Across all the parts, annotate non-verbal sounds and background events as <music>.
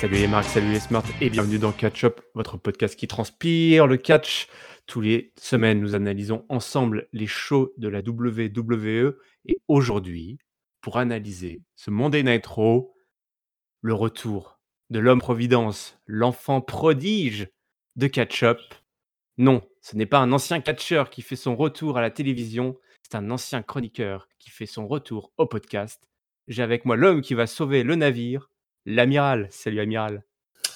Salut les marques, salut les smarts et bienvenue dans Catch Up, votre podcast qui transpire le catch. Tous les semaines, nous analysons ensemble les shows de la WWE et aujourd'hui, pour analyser ce Monday Night Raw, le retour de l'homme providence, l'enfant prodige de Catch Up. Non, ce n'est pas un ancien catcheur qui fait son retour à la télévision, c'est un ancien chroniqueur qui fait son retour au podcast. J'ai avec moi l'homme qui va sauver le navire, l'amiral. Salut amiral.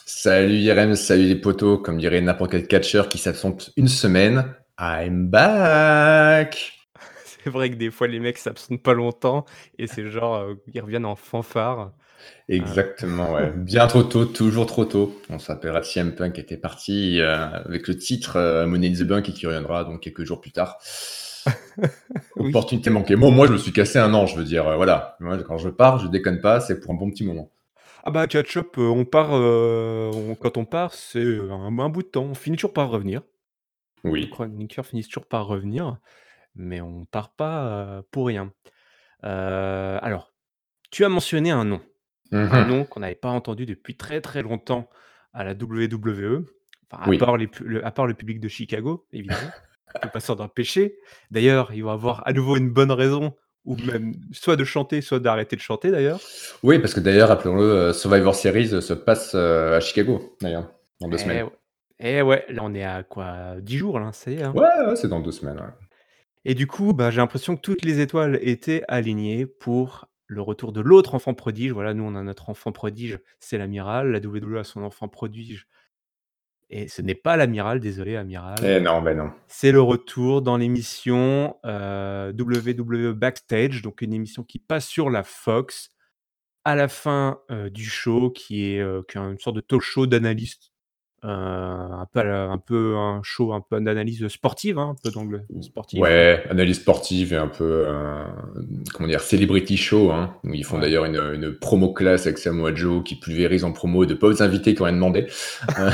Salut Yerem, salut les potos, comme dirait n'importe quel catcheur qui s'absente une semaine. I'm back <laughs> C'est vrai que des fois les mecs s'absentent pas longtemps et c'est genre euh, ils reviennent en fanfare. Exactement, ouais. <laughs> Bien trop tôt, toujours trop tôt. On s'appellera CM Punk qui était parti euh, avec le titre euh, Money in the Bank et qui reviendra donc quelques jours plus tard. <laughs> Oui. Opportunité manquée. Moi, moi, je me suis cassé un an, je veux dire. euh, voilà. Moi, quand je pars, je déconne pas, c'est pour un bon petit moment. Ah bah catch up, euh, on part, euh, on- quand on part, c'est un, un bout de temps. On finit toujours par revenir. Les Oui. chroniqueurs finissent toujours par revenir, mais on part pas euh, pour rien. Euh, alors, tu as mentionné un nom, un Mhm. nom qu'on n'avait pas entendu depuis très très longtemps à la WWE, enfin, à, Oui. part les pu- le, à part le public de Chicago, évidemment. On peut pas s'en empêcher. D'ailleurs, ils vont avoir à nouveau une bonne raison, ou même soit de chanter, soit d'arrêter de chanter d'ailleurs. Oui, parce que d'ailleurs, rappelons-le, euh, Survivor Series euh, se passe euh, à Chicago, d'ailleurs, dans deux Eh semaines. ouais. Eh ouais, là on est à quoi 10 jours là, ça y est. hein. Ouais, ouais, c'est dans deux semaines. ouais. Et du coup, bah, j'ai l'impression que toutes les étoiles étaient alignées pour le retour de l'autre enfant prodige. Voilà, nous on a notre enfant prodige, c'est l'amiral. La WWE a son enfant prodige. Et ce n'est pas l'amiral, désolé amiral. Eh non, ben non. C'est le retour dans l'émission euh, WWE Backstage, donc une émission qui passe sur la Fox à la fin euh, du show, qui est, euh, qui est une sorte de talk show d'analyste. Euh, un, peu, un peu un show un peu d'analyse sportive, hein, un peu d'angle sportif. Ouais, analyse sportive et un peu, euh, comment dire, celebrity show. Hein, où ils font Ouais. d'ailleurs une, une promo classe avec Samoa Joe qui pulvérise en promo de pauvres invités qui ont rien demandé. Euh,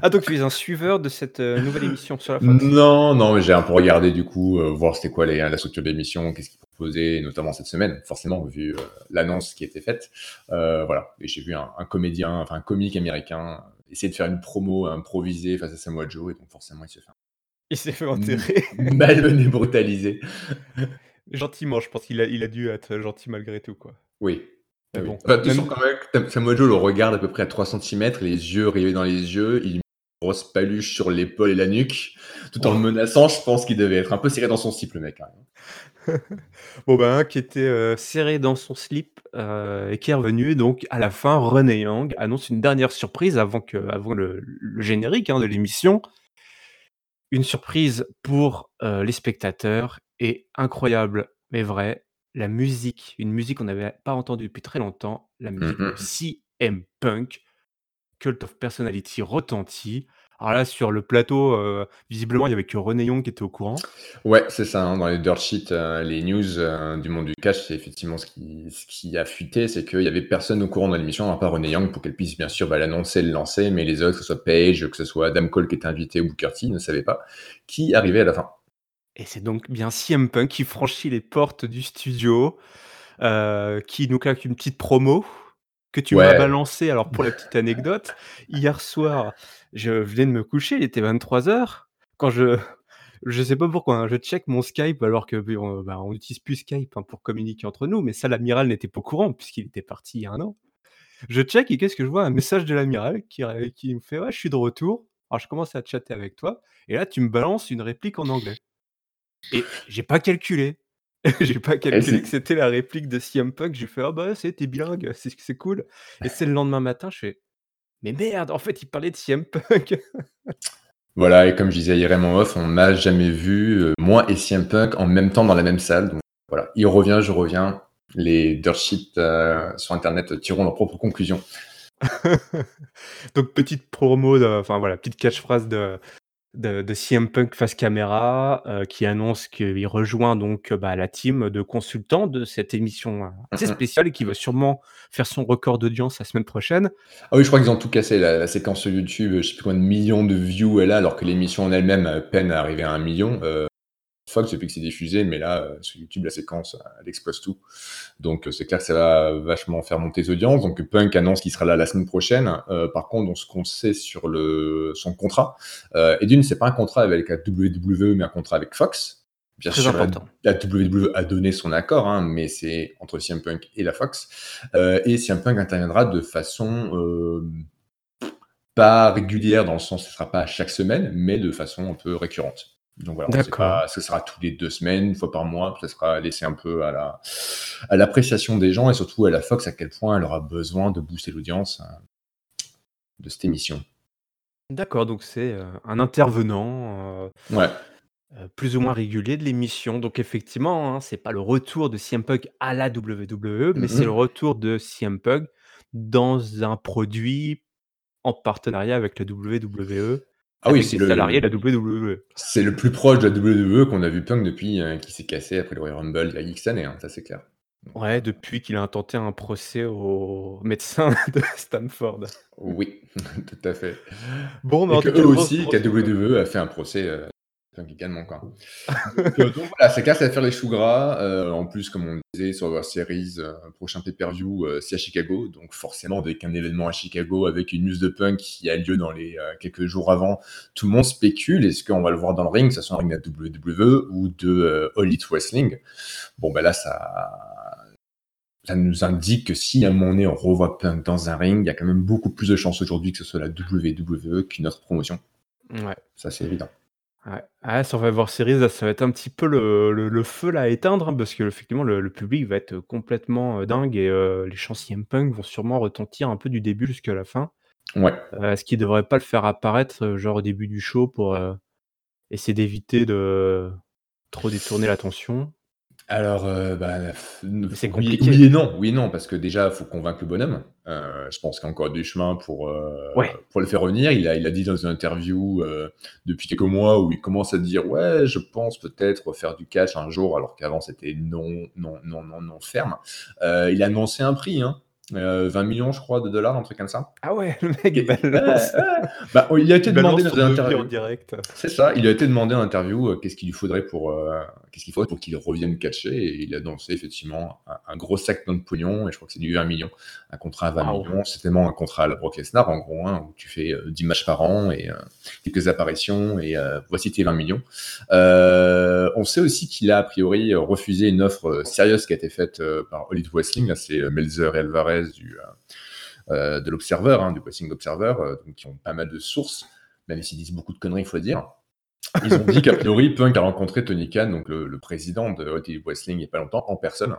Ah, donc tu es un suiveur de cette nouvelle émission sur la Fox non, non, mais j'ai un peu regardé du coup, euh, voir c'était quoi les- la structure de l'émission, qu'est-ce qu'ils proposaient, notamment cette semaine, forcément, vu euh, l'annonce qui était faite. Euh, voilà, et j'ai vu un, un comédien, enfin un comique américain, essayer de faire une promo improvisée face à Samoa Joe, et donc forcément il se fait Il s'est fait <laughs> enterrer. <laughs> malmené, brutalisé. Gentiment, je pense qu'il a, il a dû être gentil malgré tout. quoi. Oui. Mais Ah oui. bon, Enfin, de toute même- façon, quand même, Samoa Joe le regarde à peu près à 3 cm, les yeux rivés dans les yeux, il grosse paluche sur l'épaule et la nuque, tout en Oh. le menaçant. Je pense qu'il devait être un peu serré dans son slip, le mec. hein. <laughs> Bon, ben, un qui était euh, serré dans son slip euh, et qui est revenu. Donc, à la fin, René Yang annonce une dernière surprise avant, que, avant le, le générique hein, de l'émission. Une surprise pour euh, les spectateurs et incroyable, mais vrai, la musique, une musique qu'on n'avait pas entendue depuis très longtemps, la musique de CM Punk, Cult of Personality retentit. Alors là, sur le plateau, euh, visiblement, il n'y avait que René Young qui était au courant. Ouais, c'est ça. hein, dans les dirt sheets, euh, les news euh, du monde du catch, c'est effectivement ce qui, ce qui a fuité, c'est qu'il y avait personne au courant dans l'émission, à part René Young, pour qu'elle puisse bien sûr bah, l'annoncer, le lancer, mais les autres, que ce soit Paige, que ce soit Adam Cole qui était invité ou Booker T, ne savaient pas qui arrivait à la fin. Et c'est donc bien CM Punk qui franchit les portes du studio, qui nous claque une petite promo que tu m'as Ouais. balancée. Alors, pour la petite anecdote, hier soir, je venais de me coucher, il était 23h. Quand je. Je sais pas pourquoi, hein, je check mon Skype alors que on, bah, on utilise plus Skype hein, pour communiquer entre nous, mais ça, l'amiral n'était pas au courant puisqu'il était parti il y a un an. Je check et qu'est-ce que je vois? Un message de l'amiral qui, qui me fait Ouais, je suis de retour. Alors, je commence à chatter avec toi, et là, tu me balances une réplique en anglais. Et j'ai pas calculé. <laughs> j'ai pas calculé que c'était la réplique de CM Punk. J'ai fait Ah bah, c'était bilingue, c'est c'est cool. Et c'est le lendemain matin, je fais Mais merde, en fait, il parlait de CM Punk. <laughs> Voilà, et comme je disais hier en off, on n'a jamais vu euh, moi et CM Punk en même temps dans la même salle. Donc voilà, il revient, je reviens. Les dirt sheets euh, sur Internet tireront leurs propres conclusions. <laughs> Donc, petite promo, enfin voilà, petite catchphrase de, de, de CM Punk face caméra euh, qui annonce qu'il rejoint donc euh, bah, la team de consultants de cette émission euh, assez Mhm. spéciale et qui va sûrement faire son record d'audience la semaine prochaine. Ah oui, je crois qu'ils ont tout cassé. La, la séquence sur YouTube, je sais plus combien de millions de views elle a, alors que l'émission en elle-même peine à arriver à un million. Euh, Fox depuis que c'est diffusé, mais là, euh, sur YouTube, la séquence, elle explose tout. Donc, c'est clair que ça va vachement faire monter les audiences. Donc, Punk annonce qu'il sera là la semaine prochaine. par contre, ce qu'on sait sur le, son contrat, et d'une, c'est pas un contrat avec la WWE, mais un contrat avec Fox. Bien sûr, La, WWE a donné son accord, hein, mais c'est entre CM Punk et la Fox. et CM Punk interviendra de façon pas régulière dans le sens, ce sera pas chaque semaine, mais de façon un peu récurrente. Donc voilà, pas, ce sera tous les deux semaines, une fois par mois, ça sera laissé un peu à la à l'appréciation des gens et surtout à la Fox à quel point elle aura besoin de booster l'audience hein, de cette émission. D'accord, donc c'est euh, un intervenant. Euh, ouais. Euh, plus ou moins régulier de l'émission. Donc effectivement, hein, c'est pas le retour de CM Punk à la WWE, mais c'est le retour de CM Punk dans un produit en partenariat avec la WWE. Ah oui, c'est le salarié de la WWE. C'est le plus proche de la WWE qu'on a vu Punk depuis euh, qu'il s'est cassé après le Royal Rumble il y a X années, hein, ça c'est clair. Ouais, depuis qu'il a intenté un procès au médecin <laughs> de Stanford. Oui, <laughs> tout à fait. Bon, mais en tout cas, aussi, que WWE a fait un procès euh, également. Quoi. donc, euh, donc, voilà, c'est clair, ça va faire les choux gras. Euh, en plus, comme on disait, sur leur Series, euh, prochain pay-per-view, c'est à Chicago. Donc forcément, avec un événement à Chicago, avec une news de punk qui a lieu dans les quelques jours avant, tout le monde spécule. Est-ce qu'on va le voir dans le ring, que ce soit un ring de WWE ou de All Elite Wrestling Bon, ben là, ça ça nous indique que si à un moment donné on revoit Punk dans un ring, il y a quand même beaucoup plus de chances aujourd'hui que ce soit la WWE qu'une autre promotion. Ouais. Ça, c'est évident. Ouais. Ah, Survivor Series, ça va être un petit peu le le feu là à éteindre, hein, parce que effectivement le le public va être complètement, euh, dingue et euh, les chants CM Punk vont sûrement retentir un peu du début jusqu'à la fin. Ouais. Euh, est-ce qu'ils devraient pas le faire apparaître, genre au début du show pour, essayer d'éviter de trop détourner l'attention? Alors, euh, bah, c'est compliqué. Oui, et non, oui non, parce que déjà, il faut convaincre le bonhomme. Euh, je pense qu'il y a encore du chemin pour, euh, pour le faire revenir. Il a, il a dit dans une interview depuis quelques mois où il commence à dire Ouais, je pense peut-être faire du catch un jour, alors qu'avant c'était non, non, non, non, non ferme. il a annoncé un prix, hein. 20 euh, millions, je crois, de dollars, un truc comme ça. Ah ouais, le mec, il balance. bah, il a été demandé dans une interview. direct. C'est ça, il a été demandé en interview euh, qu'est-ce qu'il lui faudrait pour, euh, qu'est-ce qu'il faudrait pour qu'il revienne catcher. Et il a dansé effectivement un, gros sac de pognon, et je crois que c'est du 20 millions. Un contrat à 20 millions, c'est tellement un contrat à la Brock Lesnar, en gros, hein, où tu fais 10 matchs par an et quelques apparitions, et voici tes 20 millions. on sait aussi qu'il a a priori refusé une offre sérieuse qui a été faite par Elite Wrestling, c'est Melzer et Alvarez du, euh, euh, de l'Observer, hein, du Wrestling Observer, euh, qui ont pas mal de sources, même s'ils disent beaucoup de conneries, il faut dire. Ils ont dit qu'a priori, Punk a rencontré Tony Khan, donc le, président de Hollywood Wrestling, il n'y a pas longtemps, en personne,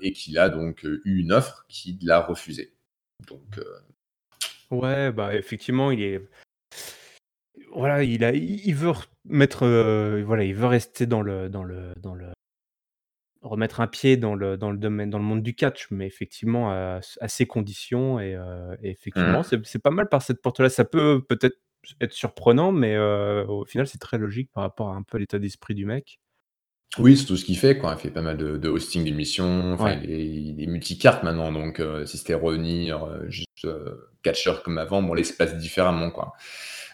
et qu'il a donc eu une offre qu'il a refusée. Donc. Ouais, bah effectivement, il est. Voilà, il a, il veut mettre, voilà, il veut rester dans le, dans le, dans le, remettre un pied dans le dans le domaine dans le monde du catch, mais effectivement à à ses conditions et euh, effectivement, mmh. c'est pas mal par cette porte-là. Ça peut peut-être être surprenant, mais euh, au final, c'est très logique par rapport à un peu l'état d'esprit du mec. Oui, c'est tout ce qu'il fait, quoi. Il fait pas mal de de hosting d'émissions, enfin, il est il est multicarte maintenant, donc euh, si c'était revenir, juste, catcheur comme avant, bon, il différemment, quoi.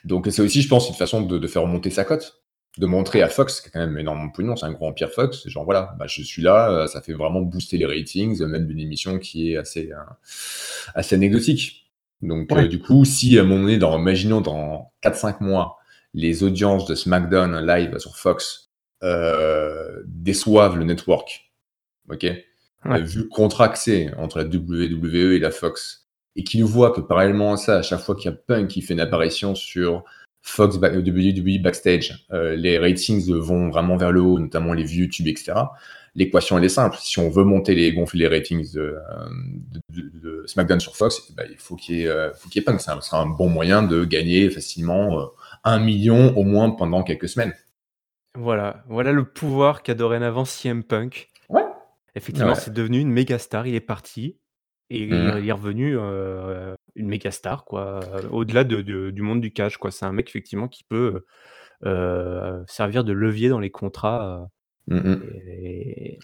Donc c'est aussi, je pense, une façon de de faire remonter sa cote de montrer à Fox, qui est quand même énormément pognon, c'est un gros empire Fox, genre voilà, bah, je suis là, euh, ça fait vraiment booster les ratings, même d'une émission qui est assez, euh, assez anecdotique. Donc euh, du coup, si à un moment donné, dans, imaginons dans 4-5 mois, les audiences de SmackDown live sur Fox déçoivent le network, ok? Vu le contrat que c'est entre la WWE et la Fox, et qu'ils voient que parallèlement à ça, à chaque fois qu'il y a Punk qui fait une apparition sur Fox, WWE Backstage, euh, les ratings vont vraiment vers le haut, notamment les vues YouTube, etc. L'équation, elle est simple. Si on veut monter les, gonfler les ratings de, euh, SmackDown sur Fox, eh ben, il faut qu'il y ait, euh, faut qu'il y ait Punk. Ça sera un bon moyen de gagner facilement un million au moins pendant quelques semaines. Voilà, voilà le pouvoir qu'a dorénavant CM Punk. Ouais. Effectivement, c'est devenu une méga star. Il est parti et il mmh. est revenu une méga star, quoi, au-delà de du monde du catch, quoi. C'est un mec effectivement qui peut, servir de levier dans les contrats, mmh et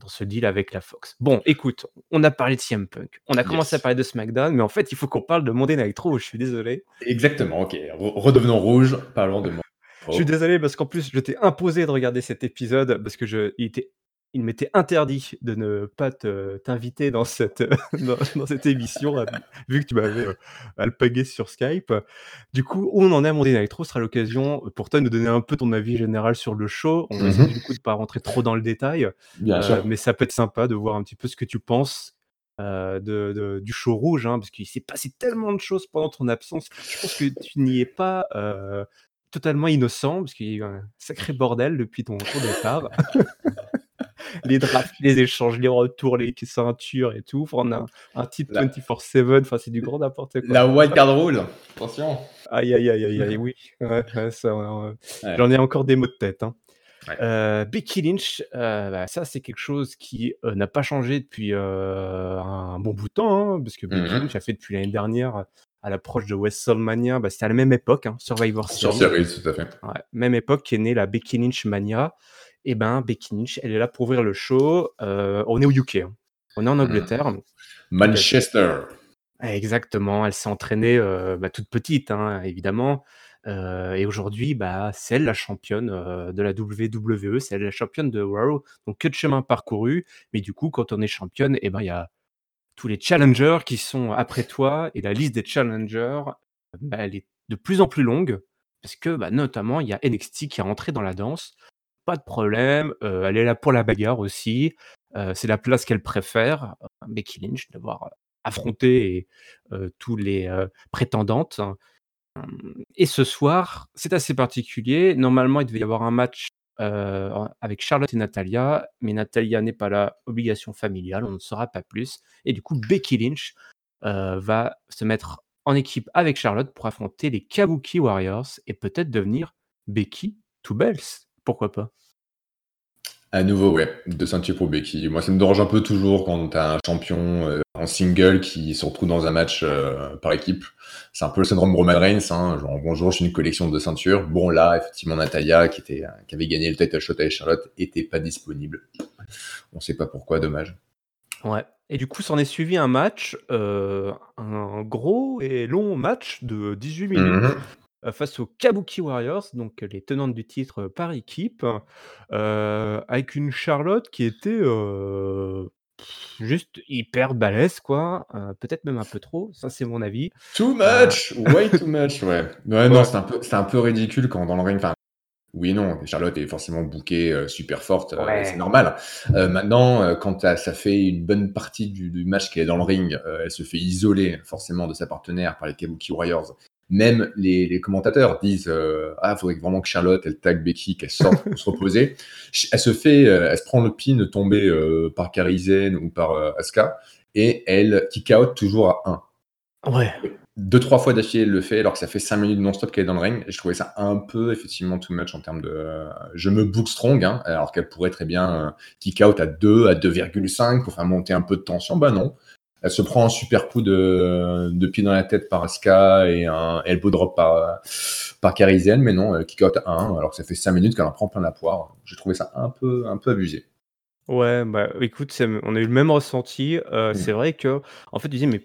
dans ce deal avec la Fox. Bon, écoute, on a parlé de CM Punk, on a commencé à parler de SmackDown, mais en fait, il faut qu'on parle de Monday Night Raw, je suis désolé. Exactement, OK. redevenons rouge, parlons de <laughs> Je suis désolé parce qu'en plus, je t'ai imposé de regarder cet épisode parce que je, il était il m'était interdit de ne pas t'inviter dans cette, <laughs> dans, cette émission, euh, vu que tu m'avais euh, alpagué sur Skype. Du coup, où on en est à Monday Nitro sera l'occasion pour toi de nous donner un peu ton avis général sur le show. On va essayer mmh du coup de pas rentrer trop dans le détail, euh, mais ça peut être sympa de voir un petit peu ce que tu penses de, du show rouge, hein, parce qu'il s'est passé tellement de choses pendant ton absence. Je pense que tu n'y es pas totalement innocent, parce qu'il y a eu un sacré bordel depuis ton, ton départ. <laughs> <laughs> les drafts, les échanges, les retours, les ceintures et tout. on a un, titre 24-7, enfin, c'est du grand n'importe quoi. La white card rule, attention. Aïe, aïe, aïe, aïe, aïe, oui. J'en ai encore des mots de tête. Hein. Euh, Becky Lynch, euh, bah, ça c'est quelque chose qui euh, n'a pas changé depuis un bon bout de temps, hein, parce que Becky mm-hmm. Lynch a fait depuis l'année dernière à l'approche de WrestleMania, bah, c'était à la même époque, hein, Survivor Series. Sur Series, tout à fait. même époque qui est née la Becky Lynch Mania et eh ben Becky Lynch, elle est là pour ouvrir le show. Euh, on est au UK, hein. on est en mmh. Angleterre. Manchester. Exactement, elle s'est entraînée euh, bah, toute petite, hein, évidemment. Euh, et aujourd'hui, bah, c'est elle la championne de la WWE, c'est elle la championne de Raw. Donc que de chemin parcouru. Mais du coup, quand on est championne, et eh ben il y a tous les challengers qui sont après toi. Et la liste des challengers, bah, elle est de plus en plus longue. Parce que bah, notamment, il y a NXT qui est rentré dans la danse de problème. elle est là pour la bagarre aussi. c'est la place qu'elle préfère, Becky Lynch, d'avoir affronté tous les prétendantes. Et ce soir, c'est assez particulier. Normalement, il devait y avoir un match avec Charlotte et Natalia, mais Natalia n'est pas là, obligation familiale, on ne saura pas plus. Et du coup, Becky Lynch va se mettre en équipe avec Charlotte pour affronter les Kabuki Warriors et peut-être devenir Becky to Bells. Pourquoi pas? À nouveau, ouais, deux ceintures pour Becky. Moi, ça me dérange un peu toujours quand tu as un champion euh, en single qui se retrouve dans un match euh, par équipe. C'est un peu le syndrome Roman Reigns. Hein, genre, bonjour, je suis une collection de ceintures. Bon, là, effectivement, Natalia, qui, était, qui avait gagné le title shot avec Charlotte, était pas disponible. On sait pas pourquoi, dommage. Ouais. Et du coup, s'en est suivi un match, euh, un gros et long match de 18 minutes. Mhm. Euh, face aux Kabuki Warriors, donc les tenantes du titre par équipe, euh, avec une Charlotte qui était juste hyper balèze, quoi. Peut-être même un peu trop, ça c'est mon avis. Too much, way too <laughs> much, ouais. Ouais, non, c'est un peu, c'est un peu ridicule quand dans le ring. Enfin, oui, non, Charlotte est forcément bookée super forte, c'est normal. maintenant, quand ça fait une bonne partie du, du match qu'elle est dans le ring, elle se fait isoler forcément de sa partenaire par les Kabuki Warriors même les, commentateurs disent euh, ah, faudrait vraiment que Charlotte elle tag Becky, qu'elle sorte pour se reposer. <laughs> Elle se fait, euh, elle se prend le pin tombé euh, par Carizen ou par euh, Asuka et elle kick out toujours à 1. Ouais. Deux, trois fois d'affilée, elle le fait alors que ça fait 5 minutes non-stop qu'elle est dans le ring. Et je trouvais ça un peu, effectivement, too much en termes de. je me book strong, hein, alors qu'elle pourrait très bien kick out à 2, à 2,5 pour faire monter un peu de tension. Bah non, elle se prend un super coup de, de pied dans la tête par Aska et un elbow drop par, par mais non, elle kick out à 1, alors que ça fait 5 minutes qu'elle en prend plein la poire. J'ai trouvé ça un peu, un peu abusé. Ouais, bah écoute, on a eu le même ressenti. Euh, mm. C'est vrai que, en fait, tu dis, mais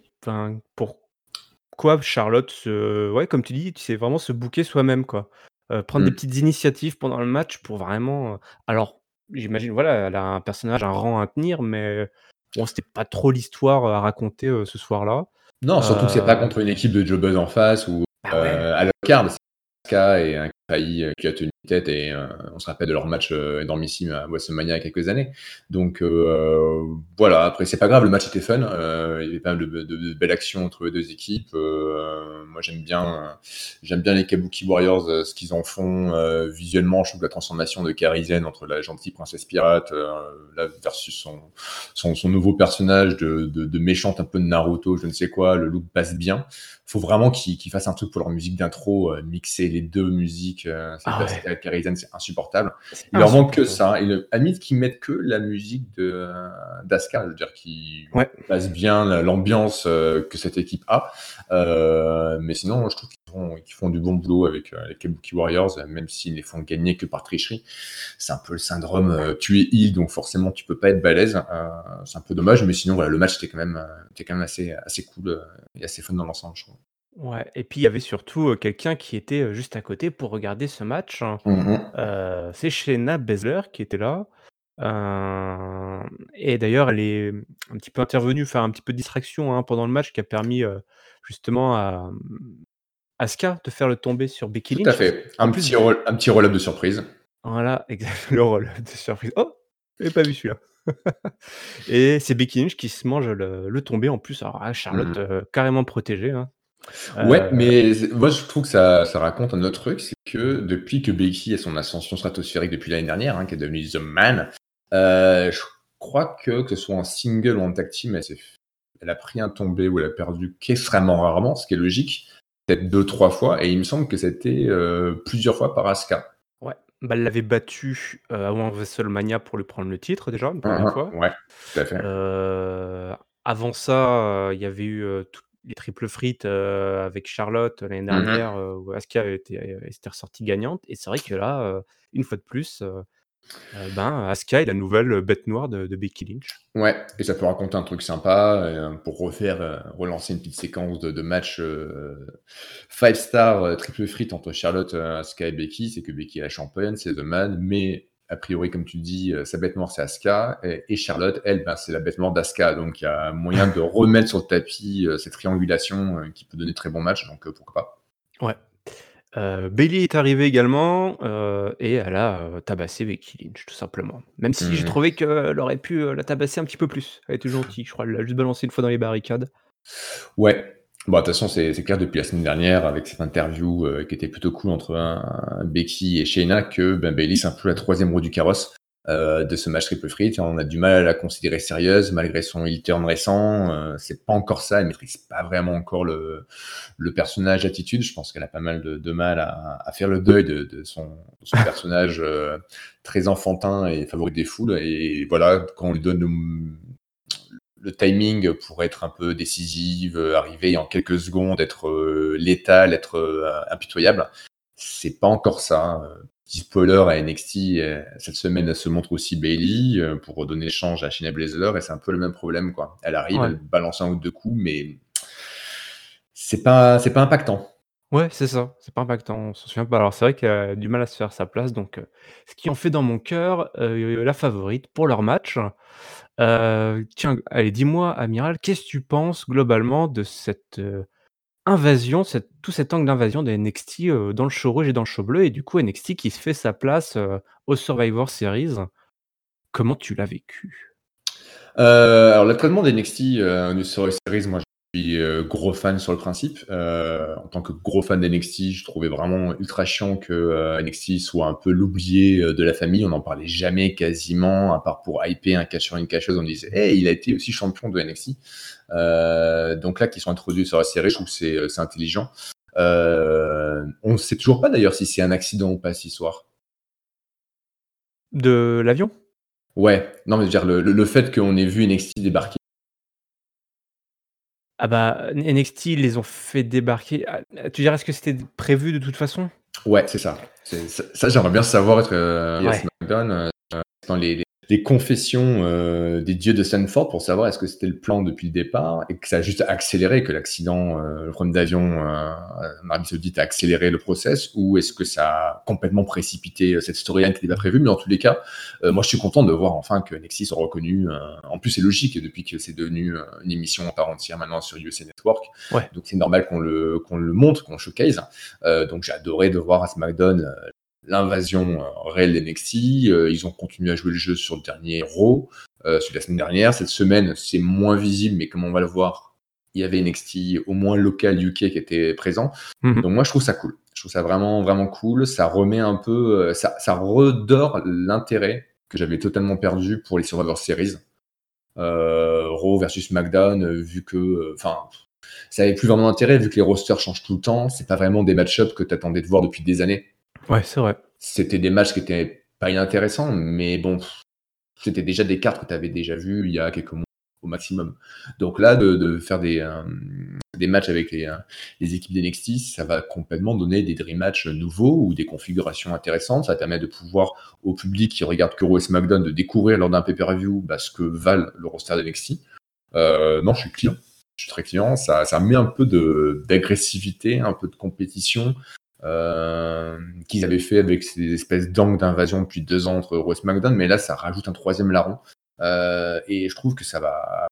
pourquoi Charlotte, se... ouais, comme tu dis, tu sais vraiment se bouquer soi-même, quoi. Euh, prendre des mm. petites initiatives pendant le match pour vraiment. Euh, alors, j'imagine, voilà, elle a un personnage, un rang à tenir, mais Bon, c'était pas trop l'histoire à raconter ce soir-là. Non, surtout que c'est pas contre une équipe de jobbers en face ou bah à la carte. et un pays qui a tenu tête et euh, on se rappelle de leur match euh, énormissime à WrestleMania il y a quelques années. Donc euh, voilà, après c'est pas grave, le match était fun, il y avait pas mal de, belles actions entre les deux équipes. moi j'aime bien, j'aime bien les Kabuki Warriors, ce qu'ils en font visuellement. Je trouve la transformation de Karizen entre la gentille princesse pirate là, versus son, son, nouveau personnage de, de, méchante un peu de Naruto, je ne sais quoi, le look passe bien. Faut vraiment qu'ils fassent un truc pour leur musique d'intro, mixer les deux musiques. Ah c'est insupportable. Il leur manque que ça. Et le, limite qu'ils mettent que la musique de d'Aska, je veux dire, qui passe bien l'ambiance euh, que cette équipe a. Euh, mais sinon, je trouve qu'ils font, font, du bon boulot avec euh, les Kabuki Warriors, même s'ils les font gagner que par tricherie. C'est un peu le syndrome tu es heal, donc forcément tu peux pas être balèze. c'est un peu dommage, mais sinon voilà, le match était quand même, était quand même assez, assez cool et assez fun dans l'ensemble, je trouve. Ouais et puis il y avait surtout, quelqu'un qui était, juste à côté pour regarder ce match, Mmh mh. heu, c'est Shayna Baszler qui était là, et d'ailleurs elle est, mmh, un petit peu intervenue, faire un petit peu de distraction, hein, pendant le match qui a permis, justement à, mmh, Asuka de faire le tombé sur Becky Tout à Lynch. fait, En un plus petit roll un petit roll up de surprise. Voilà, <laughs> exact le up de surprise. Oh! J'avais pas vu celui-là <laughs> et c'est Becky Lynch qui se mange le le tombé en plus, alors Mmh Charlotte, mh. heu, carrément protégée, hein, Ouais, heu mais moi je trouve que ça ça raconte un autre truc, c'est que depuis que Becky a son ascension stratosphérique depuis l'année dernière, hein, qu'elle est devenue The Man, heu, je crois que, que ce soit en single ou en tag team, elle a pris un tombé ou elle a perdu qu'extrêmement rarement, ce qui est logique, peut-être 2-3 fois et il me semble que c'était, heu, plusieurs fois par Asuka. Ouais, bah, elle l'avait battue, heu, avant WrestleMania pour lui prendre le titre déjà, une Hein, 1re hein, fois, ouais, tout à fait. avant ça, il y avait eu, toutes les triples frites, avec Charlotte l'année Mmh dernière, où été elle s'était ressortie gagnante et c'est vrai que là, une fois de plus, ben, Asuka est la nouvelle bête noire de de Becky Lynch. Ouais et ça peut raconter un truc sympa, pour refaire, relancer une petite séquence de de match, heu, 5 star, triple frites entre Charlotte, heu, Asuka et Becky. C'est que Becky est la championne, c'est The Man, mais a priori, comme tu dis, heu, sa bête noire, c'est Asuka et et Charlotte, elle, ben, c'est la bête noire d'Asuka, donc il y a moyen de <laughs> remettre sur le tapis, heu, cette triangulation, heu, qui peut donner de très bons matchs, donc pourquoi pas. Ouais, heu, Bayley est arrivée également, et elle a, tabassé Becky Lynch tout simplement. Même si j'ai Mmh mh. trouvé qu'elle aurait pu, la tabasser un petit peu plus. Elle était gentille, je crois, elle l'a juste balancée une fois dans les barricades. Ouais, bah, de toute façon, c'est clair depuis la semaine dernière avec cette interview, heu, qui était plutôt cool entre un Becky et Shayna que, ben, Bayley, c'est un peu la 3e roue du carrosse, heu, de ce match triple frites et on a du mal à la considérer sérieuse malgré son heel turn récent, heu, c'est pas encore ça, elle maîtrise pas vraiment encore le le personnage attitude. Je pense qu'elle a pas mal de de mal à à faire le deuil de de son de son <laughs> personnage, heu, très enfantin et favori des foules. Et voilà, quand on lui donne le le timing pour être un peu décisive, arriver en quelques secondes, être, heu, létale, être, heu, impitoyable, c'est pas encore ça, heu, petit spoiler à NXT, heu, cette semaine, elle se montre aussi Bayley, heu, pour redonner change à Shayna Baszler et c'est un peu le même problème, quoi. Elle arrive, Ouais. elle balance 1 ou 2 coups mais c'est pas c'est pas impactant. Ouais, c'est ça, c'est pas impactant, on s'en souvient pas. Alors c'est vrai qu'elle a du mal à se faire sa place donc ce qui en fait dans mon cœur, la favorite pour leur match. Heu, tiens, allez, dis-moi, Amiral, qu'est-ce que tu penses globalement de cette, heu, invasion, tout cet angle d'invasion de NXT, heu, dans le show rouge et dans le show bleu et du coup NXT qui se fait sa place, au Survivor Series? Comment tu l'as vécu? Alors l'entraînement d'NXT, heu, du Survivor Series, moi suis, heu, gros fan sur le principe. Heu, en tant que gros fan d'NXT, je trouvais vraiment ultra chiant que, heu, NXT soit un peu l'oublié, heu, de la famille. On n'en parlait jamais quasiment, à part pour hyper un catcheur, une catcheuse, on disait: «Hey, il a été aussi champion de NXT». Donc là, qu'ils soient introduits sur la série, je trouve que c'est, intelligent. On sait toujours pas d'ailleurs si c'est un accident ou pas cette histoire. De l'avion? Ouais, non mais je veux dire le le le fait qu'on ait vu NXT débarquer Ah bah, NXT, ils les ont fait débarquer ah, tu dirais, est-ce que c'était prévu de toute façon? Ouais, c'est ça. Ça ça j'aimerais bien savoir être, Ouais. SmackDown, heu, dans les les les confessions, heu, des dieux de Stanford pour savoir est-ce que c'était le plan depuis le départ et que ça a juste accéléré, que l'accident, heu, le problème d'avion, heu, en Arabie Saoudite a accéléré le process ou est-ce que ça a complètement précipité, heu, cette storyline qui était pas prévue? Mais en tous les cas, heu, moi je suis content de voir enfin que NXT soit reconnu, en plus c'est logique depuis que c'est devenu, une émission à part entière maintenant sur USA Network. Ouais. Donc c'est normal qu'on le qu'on le montre, qu'on showcase. Donc j'ai adoré de voir à SmackDown, l'invasion, heu, réelle d'NXT. Heu, ils ont continué à jouer le jeu sur le dernier Raw, celui de la semaine dernière. Cette semaine, c'est moins visible, mais comme on va le voir, il y avait NXT au moins local UK qui était présent. Mmh mh. Donc moi je trouve ça cool. Je trouve ça vraiment, vraiment cool. Ça remet un peu, heu, ça ça redore l'intérêt que j'avais totalement perdu pour les Survivor Series. Heu, Raw versus SmackDown, vu que, enfin, ça avait plus vraiment d'intérêt vu que les rosters changent tout le temps. C'est pas vraiment des match-up que tu attendais de voir depuis des années. Ouais, c'est vrai. C'était des matchs qui étaient pas inintéressants, mais bon, c'était déjà des cartes que tu avais déjà vues il y a quelques mois au maximum. Donc là, de faire des, hem, des matchs avec les, heu, les équipes d'NXT, ça va complètement donner des dream match nouveaux ou des configurations intéressantes. Ça va permettre de pouvoir, au public qui regarde que et SmackDown, de découvrir lors d'un pay-per-view, bah, ce que valent le roster d'NXT. Heu, non, je suis client. je suis très client. Ça, ça met un peu d'agressivité, un peu de compétition. Euh, qu'ils avaient fait avec ces espèces d'angles d'invasion depuis deux ans entre Raw et SmackDown, mais là ça rajoute un troisième larron. Euh, et je trouve que ça va,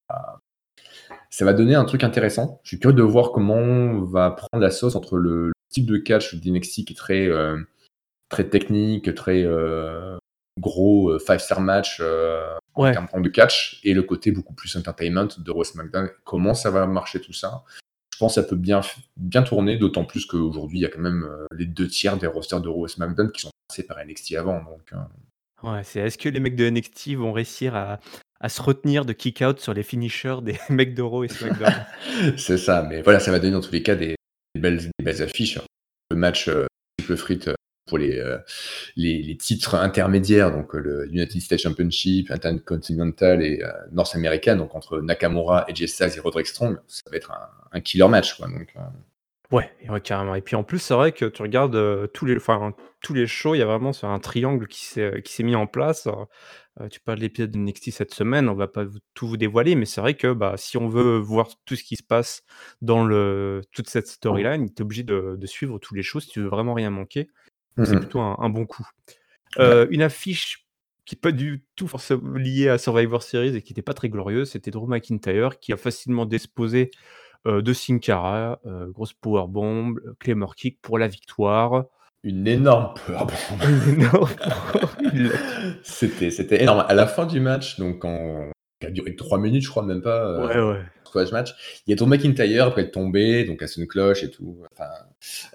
ça va donner un truc intéressant. Je suis curieux de voir comment on va prendre la sauce entre le, type de catch d'NXT qui est très, euh, très technique, très gros five-star match en termes de catch, et le côté beaucoup plus entertainment de Raw SmackDown. Comment ça va marcher tout ça? Je pense que ça peut bien, bien tourner, d'autant plus qu'aujourd'hui, il y a quand même euh, les deux tiers des rosters de Raw et SmackDown qui sont passés par NXT avant. Donc, euh. ouais, c'est est-ce que les mecs de NXT vont réussir à, à se retenir de kick-out sur les finishers des <laughs> mecs de Raw et SmackDown? <laughs> C'est ça, mais voilà, ça va donner dans tous les cas des, belles, des belles, affiches. Le match euh, triple frit euh, les, titres intermédiaires, donc euh, le United States Championship, Intercontinental et euh, North American, donc entre Nakamura, et Styles et Roderick Strong, ça va être un, killer match. Quoi, donc, ouais, ouais, carrément. Et puis en plus, c'est vrai que tu regardes tous, les, enfin, tous les shows, il y a vraiment un triangle qui s'est mis en place. tu parles de l'épisode de NXT cette semaine, on va pas tout vous dévoiler, mais c'est vrai que bah, si on veut voir tout ce qui se passe dans le, toute cette storyline, tu es obligé de, de, suivre tous les shows si tu veux vraiment rien manquer. C'est mmh plutôt un, bon coup. Une affiche qui n'est pas du tout forcément liée à Survivor Series et qui n'était pas très glorieuse, c'était Drew McIntyre qui a facilement disposé de Sin Cara, grosse powerbomb, Claymore Kick pour la victoire. Une énorme powerbomb. <laughs> Une énorme <laughs> c'était, c'était énorme. À la fin du match, donc en... qui a duré 3 minutes, je crois, même pas. ouais, ouais match. Il y a Drew McIntyre après être tombé, donc à une cloche et tout, enfin,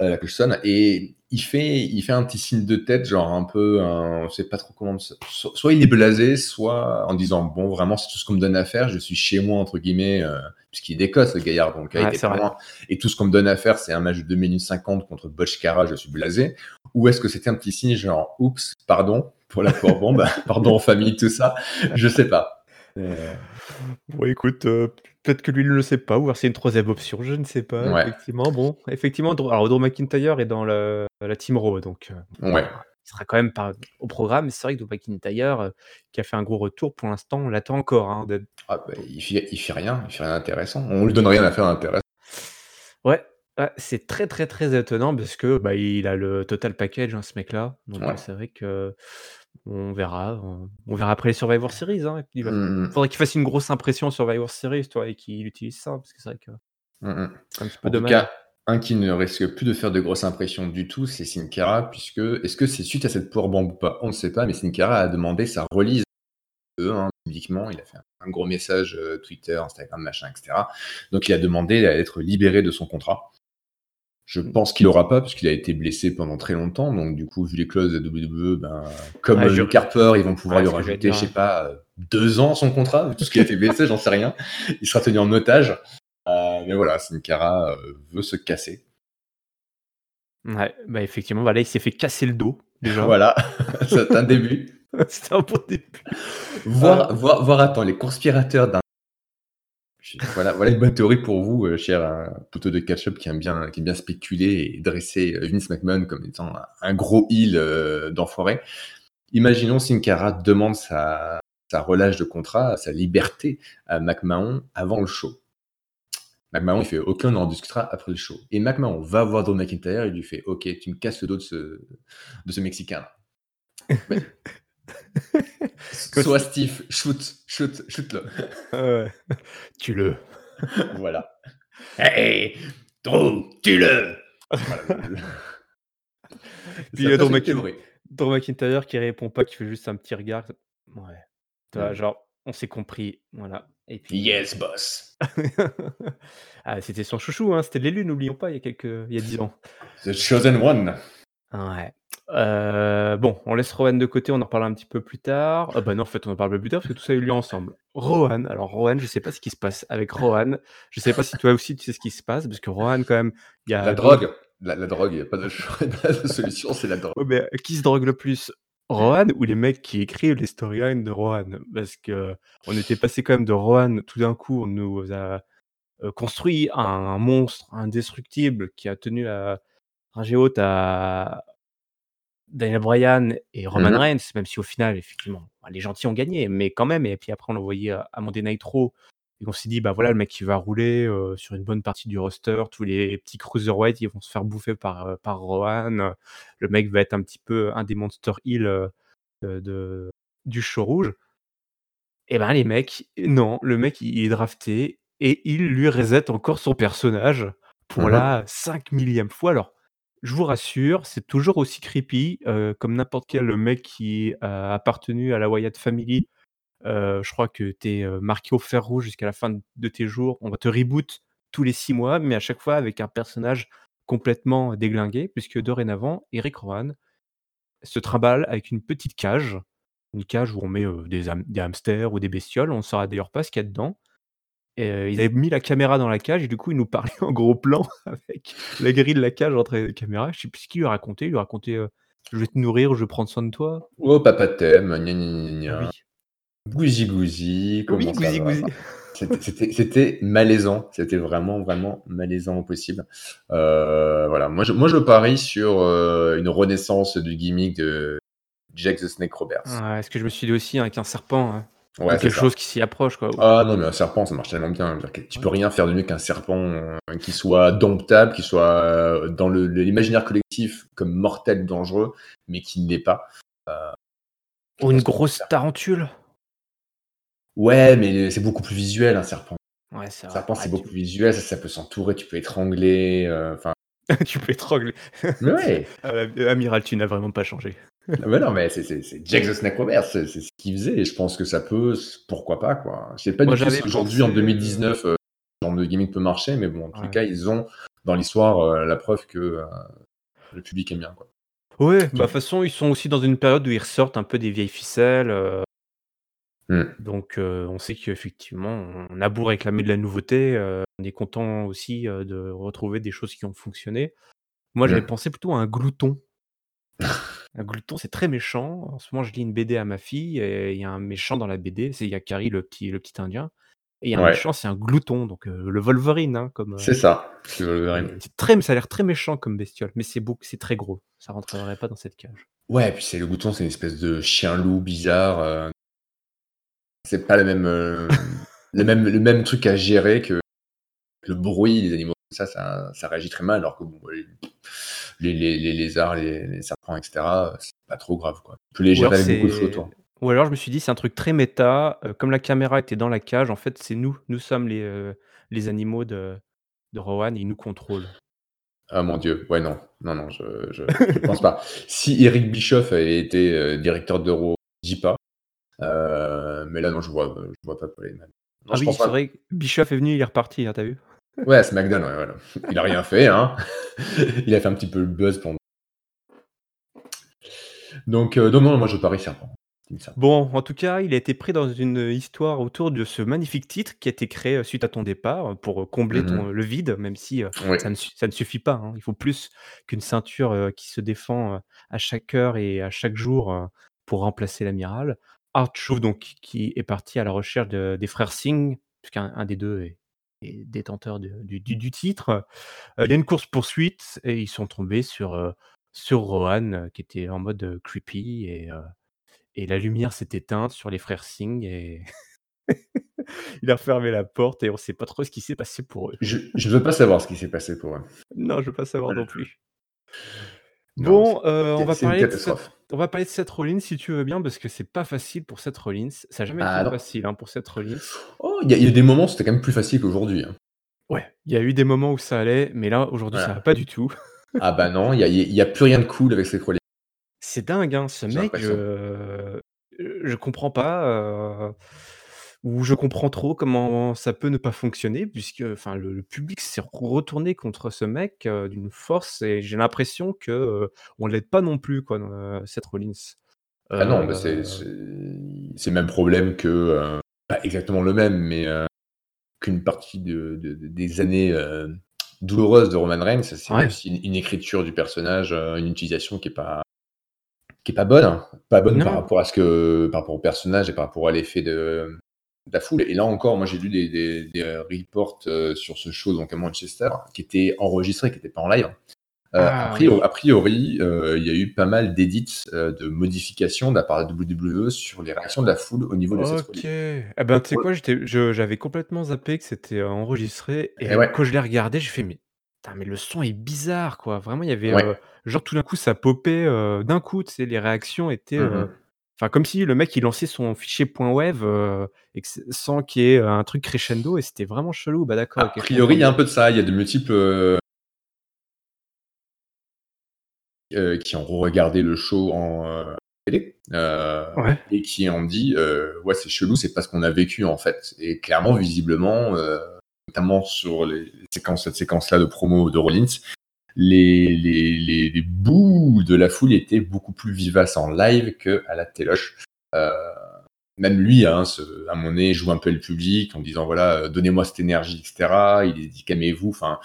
euh, la cloche sonne, et il fait, il fait un petit signe de tête, genre un peu, on sait pas trop comment. Soit il est blasé, soit en disant bon, vraiment, c'est tout ce qu'on me donne à faire, je suis chez moi entre guillemets, euh, puisqu'il décosse le gaillard, donc Et tout ce qu'on me donne à faire, c'est un match de 2 minutes 50 contre Cara je suis blasé. Ou est-ce que c'était un petit signe genre oups, pardon pour la bombe, pardon en famille, tout ça, je sais pas. Bon, écoute, euh, peut-être que lui ne le sait pas, ou alors c'est une troisième option, je ne sais pas. Effectivement, bon, effectivement, alors Drew McIntyre est dans la, la Team Raw, donc euh, ouais. il sera quand même pas au programme. C'est vrai que Drew McIntyre, euh, qui a fait un gros retour, pour l'instant, on l'attend encore. Hein, ah, bah, il, fait, il fait rien, il fait rien d'intéressant. On lui donne rien à faire d'intéressant. Ouais, c'est très très très étonnant parce que bah, il a le total package, hein, ce mec-là. Donc c'est vrai que on verra, on verra après les Survivor Series, hein, il mmh, mmh. faudrait qu'il fasse une grosse impression sur Survivor Series, toi et qu'il utilise ça, parce que c'est vrai que mmh, un petit peu En tout cas, un qui ne risque plus de faire de grosses impressions du tout, c'est Sin Cara, puisque est-ce que c'est suite à cette powerbomb ou pas? On ne sait pas, mais Sin Cara a demandé sa release, hein, publiquement. Il a fait un gros message, euh, Twitter, Instagram, machin etc. Donc il a demandé à être libéré de son contrat. Je pense qu'il aura pas parce qu'il a été blessé pendant très longtemps. Donc, du coup, vu les clauses de WWE, ben, comme le Carper, ils vont pouvoir lui rajouter, je sais pas, deux ans son contrat, tout ce qui a été blessé, j'en sais rien. Il sera tenu en otage. Euh, mais voilà, Sin Cara euh, veut se casser. Ouais, bah effectivement, voilà, il s'est fait casser le dos déjà. voilà, <laughs> c'est un début. <laughs> c'est un bon début. Voir, euh. voir, voir, attends, les conspirateurs d'un voilà, voilà une bonne théorie pour vous, euh, cher euh, poteau de catch-up qui aime bien, qui aime bien spéculer et dresser euh, Vince McMahon comme étant un, gros heel d'enfoiré. Imaginons Sin Cara demande sa, relâche de contrat, sa liberté à McMahon avant le show. McMahon, il fait OK, on en discutera après le show. Et McMahon va voir Drew McIntyre et lui fait OK, tu me casses le dos de ce, de ce Mexicain. <laughs> Soit Steve, shoot, shoot, shoot-le. Ouais. Tue-le. voilà. Hey, Drew, tue-le. <laughs> Puis il y a Drew McIntyre qui répond pas, qui fait juste un petit regard. Ouais. Toi, genre, on s'est compris. Voilà. Et puis... Yes, boss. <laughs> ah, c'était son chouchou, hein. c'était l'élu, n'oublions pas, il y a quelques, il y a 10 ans. The Chosen One. Ouais. Euh, bon, on laisse Rowan de côté, on en reparlera un petit peu plus tard. Ah bah non, en fait, on en parle plus tard parce que tout ça a eu lieu ensemble. Rowan, alors Rowan, je sais pas ce qui se passe avec Rowan. Je sais pas si toi aussi tu sais ce qui se passe parce que Rowan, quand même, il y a. La drogue, la, drogue, il n'y a <laughs> pas de, solution, c'est la drogue. mais qui se drogue le plus Rohan ou les mecs qui écrivent les storylines de Rohan? Parce que on était passé quand même de Rohan, tout d'un coup, on nous a euh, construit un, monstre indestructible qui a tenu la haute à, Daniel Bryan et Roman mmh Reigns, même si au final, effectivement, bah, les gentils ont gagné, mais quand même. Et puis après, on l'a envoyé à Monday Night Raw et on s'est dit: «Bah, voilà, le mec, il va rouler, heu, sur une bonne partie du roster. Tous les petits cruiserweight, ils vont se faire bouffer par, heu, par Rowan. Le mec va être un petit peu un des monster heu, de du show rouge». Et ben, les mecs, non, le mec, il est drafté et il lui reset encore son personnage pour Mmh mh. la 5 millième fois. Alors, je vous rassure, c'est toujours aussi creepy, comme n'importe quel mec qui a appartenu à la Wyatt Family. Je crois que tu es, marqué au fer rouge jusqu'à la fin de tes jours. On va te reboot tous les 6 mois, mais à chaque fois avec un personnage complètement déglingué, puisque dorénavant, Eric Rowan se trimballe avec une petite cage, une cage où on met, des des hamsters ou des bestioles. On saura d'ailleurs pas ce qu'il y a dedans et heu, ils avaient mis la caméra dans la cage et du coup, il nous parlait en gros plan <laughs> avec la grille de la cage entre les caméras. Je sais plus ce qu'il lui racontait. Il lui racontait, heu: «Je vais te nourrir, je vais prendre soin de toi». «Oh papa t'aime, gna gna gna. Gousi gousi, Oui, comment ça gousi va?» gousi. c'était malaisant, c'était vraiment, vraiment malaisant au possible. Heu, voilà, moi je moi je parie sur, heu, une renaissance du gimmick de Jake the Snake Roberts. Ouais, ce que je me suis dit aussi avec un serpent, hein, Ouais, quelque chose qui s'y approche, quoi. Ah non, mais un serpent, ça marche tellement bien. tu peux rien faire de mieux qu'un serpent, heu, qui soit domptable, qui soit, heu, dans l'imaginaire collectif comme mortel, dangereux, mais qui ne l'est pas. Je Ou une grosse tarentule. Ouais, mais c'est beaucoup plus visuel un serpent. Ouais, Un serpent, Ah c'est beaucoup plus visuel, ça ça peut s'entourer, tu peux étrangler, enfin <laughs> Tu peux étrangler. mais ouais! Heu, amiral, tu n'as vraiment pas changé. Ah bah non, mais c'est Jake the Snake Roberts, c'est ce qu'il faisait et je pense que ça peut pourquoi pas, quoi. Je sais pas Moi, du tout j'avais si aujourd'hui, en pensé, heu 2019, heu, ce genre de gimmick peut marcher, mais bon, en les Ouais. cas, ils ont dans l'histoire, heu, la preuve que, heu, le public aime bien, quoi. Ouais, bah, de toute façon, ils sont aussi dans une période où ils ressortent un peu des vieilles ficelles, heu Mmh. donc on sait qu'effectivement, on a beau réclamer de la nouveauté, on est content aussi, de retrouver des choses qui ont fonctionné. Moi, j'avais Mmh. pensé plutôt à un glouton. <laughs> Un glouton, c'est très méchant. En ce moment, je lis une BD à ma fille et il y a un méchant dans la BD, c'est il y a Carrie, le petit le petit indien et il y a un Ouais. méchant, c'est un glouton, donc heu, le Wolverine, hein, comme, C'est ça, c'est Wolverine. et c'est très ça a l'air très méchant comme bestiole, mais c'est beau c'est très gros. Ça rentrerait pas dans cette cage. Ouais, puis c'est le glouton, c'est une espèce de chien-loup bizarre, heu c'est pas la même, <laughs> le même le même truc à gérer que le bruit des animaux ça ça ça réagit très mal alors que bon, les les les les lézards, les les serpents et cetera, c'est pas trop grave, quoi. Tu peux les gérer avec beaucoup de c'est flottant. ou alors je me suis dit: «C'est un truc très méta, heu, comme la caméra était dans la cage, en fait, c'est nous, nous sommes les, heu, les animaux de de Rowan et ils nous contrôlent». Ah mon Dieu, ouais, non, non, non, je je je pense pas. <laughs> Si Eric Bischoff avait été, heu, directeur de Raw, je dis pas, mais là, non, je vois, je vois pas non, Ah oui, c'est vrai, Bischoff est venu, il est reparti, hein, tu as vu? Ouais, SmackDown, ouais, voilà. Il a rien fait, hein. Il a fait un petit peu le buzz pen Donc non, non, moi je parie serpent. Bon, en tout cas, il a été pris dans une histoire autour de ce magnifique titre qui a été créé, heu, suite à ton départ, pour, heu, combler Mmh le vide, même si, Oui. ça ne su ça ne suffit pas, hein. Il faut plus qu'une ceinture, qui se défend, à chaque heure et à chaque jour, pour remplacer l'amiral. R-Truth donc qui est parti à la recherche de des frères Singh, puisqu'un un des 2 est est détenteur de du du du titre. Il y a une course poursuite et ils sont tombés sur, sur Rowan qui était en mode, creepy et et la lumière s'est éteinte sur les frères Singh et <laughs> il a refermé la porte et on sait pas trop ce qui s'est passé pour eux. Je je veux pas savoir ce qui s'est passé pour eux. Non, je veux pas savoir non plus. Non, Bon, on va parler de catastrophe. On va parler de Seth Rollins si tu veux bien, parce que c'est pas facile pour Seth Rollins. Ça a jamais été Ah non. facile, hein, pour Seth Rollins. Oh, il y y a des moments, c'était quand même plus facile qu'aujourd'hui, hein. Ouais, il y a eu des moments où ça allait, mais là, aujourd'hui, ça va pas du tout. <laughs> Ah bah non, il y a plus rien de cool avec Seth Rollins. C'est dingue, hein, ce mec, je je comprends pas, heu, ou je comprends trop comment ça peut ne pas fonctionner puisque, enfin, le le public s'est retourné contre ce mec, heu, d'une force et j'ai l'impression que, heu, on l'aide pas non plus quoi, heu, Seth Rollins. Ah non, bah c'est le même problème que, pas exactement le même, mais qu'une partie de de des années, douloureuses de Roman Reigns, c'est ouais, aussi une une écriture du personnage, une utilisation qui est pas qui est pas bonne. Pas bonne par rapport à ce que par rapport au personnage et par rapport à l'effet de de la foule et là encore, moi j'ai lu des des des reports, heu, sur ce show donc à Manchester, qui était enregistré, qui était pas en live a Ah priori oui. a priori, il y a eu pas mal d'édits, de modifications de la part de WWE sur les réactions de la foule au niveau de Seth OK. Eh ben, tu sais quoi? J'avais complètement zappé que c'était enregistré Et et ouais. quand je l'ai regardé, j'ai fait: «Mais mais le son est bizarre, quoi». Vraiment, il y avait, Ouais. genre tout d'un coup, ça popait, d'un coup, tu sais, les réactions étaient, Mmh. Enfin, comme si le mec, il lançait son fichier que c sans qu'il y ait un truc crescendo et c'était vraiment chelou. Bah, d'accord, A priori, il y a un peu de ça. Il y a de multiples, heu, qui ont re-regardé le show en, télé, Ouais. et qui ont dit, «Ouais, c'est chelou, c'est pas ce qu'on a vécu, en fait» et clairement, visiblement, notamment sur les séquences cette séquence-là de promo de Rollins, les les les les boos de la foule étaient beaucoup plus vivaces en live qu'à la téloche. Heu, même lui, hein, à moment donné, joue un peu le public en disant: «Voilà, heu, donnez-moi cette énergie» et cetera. Il dit: «Calmez-vous», enfin,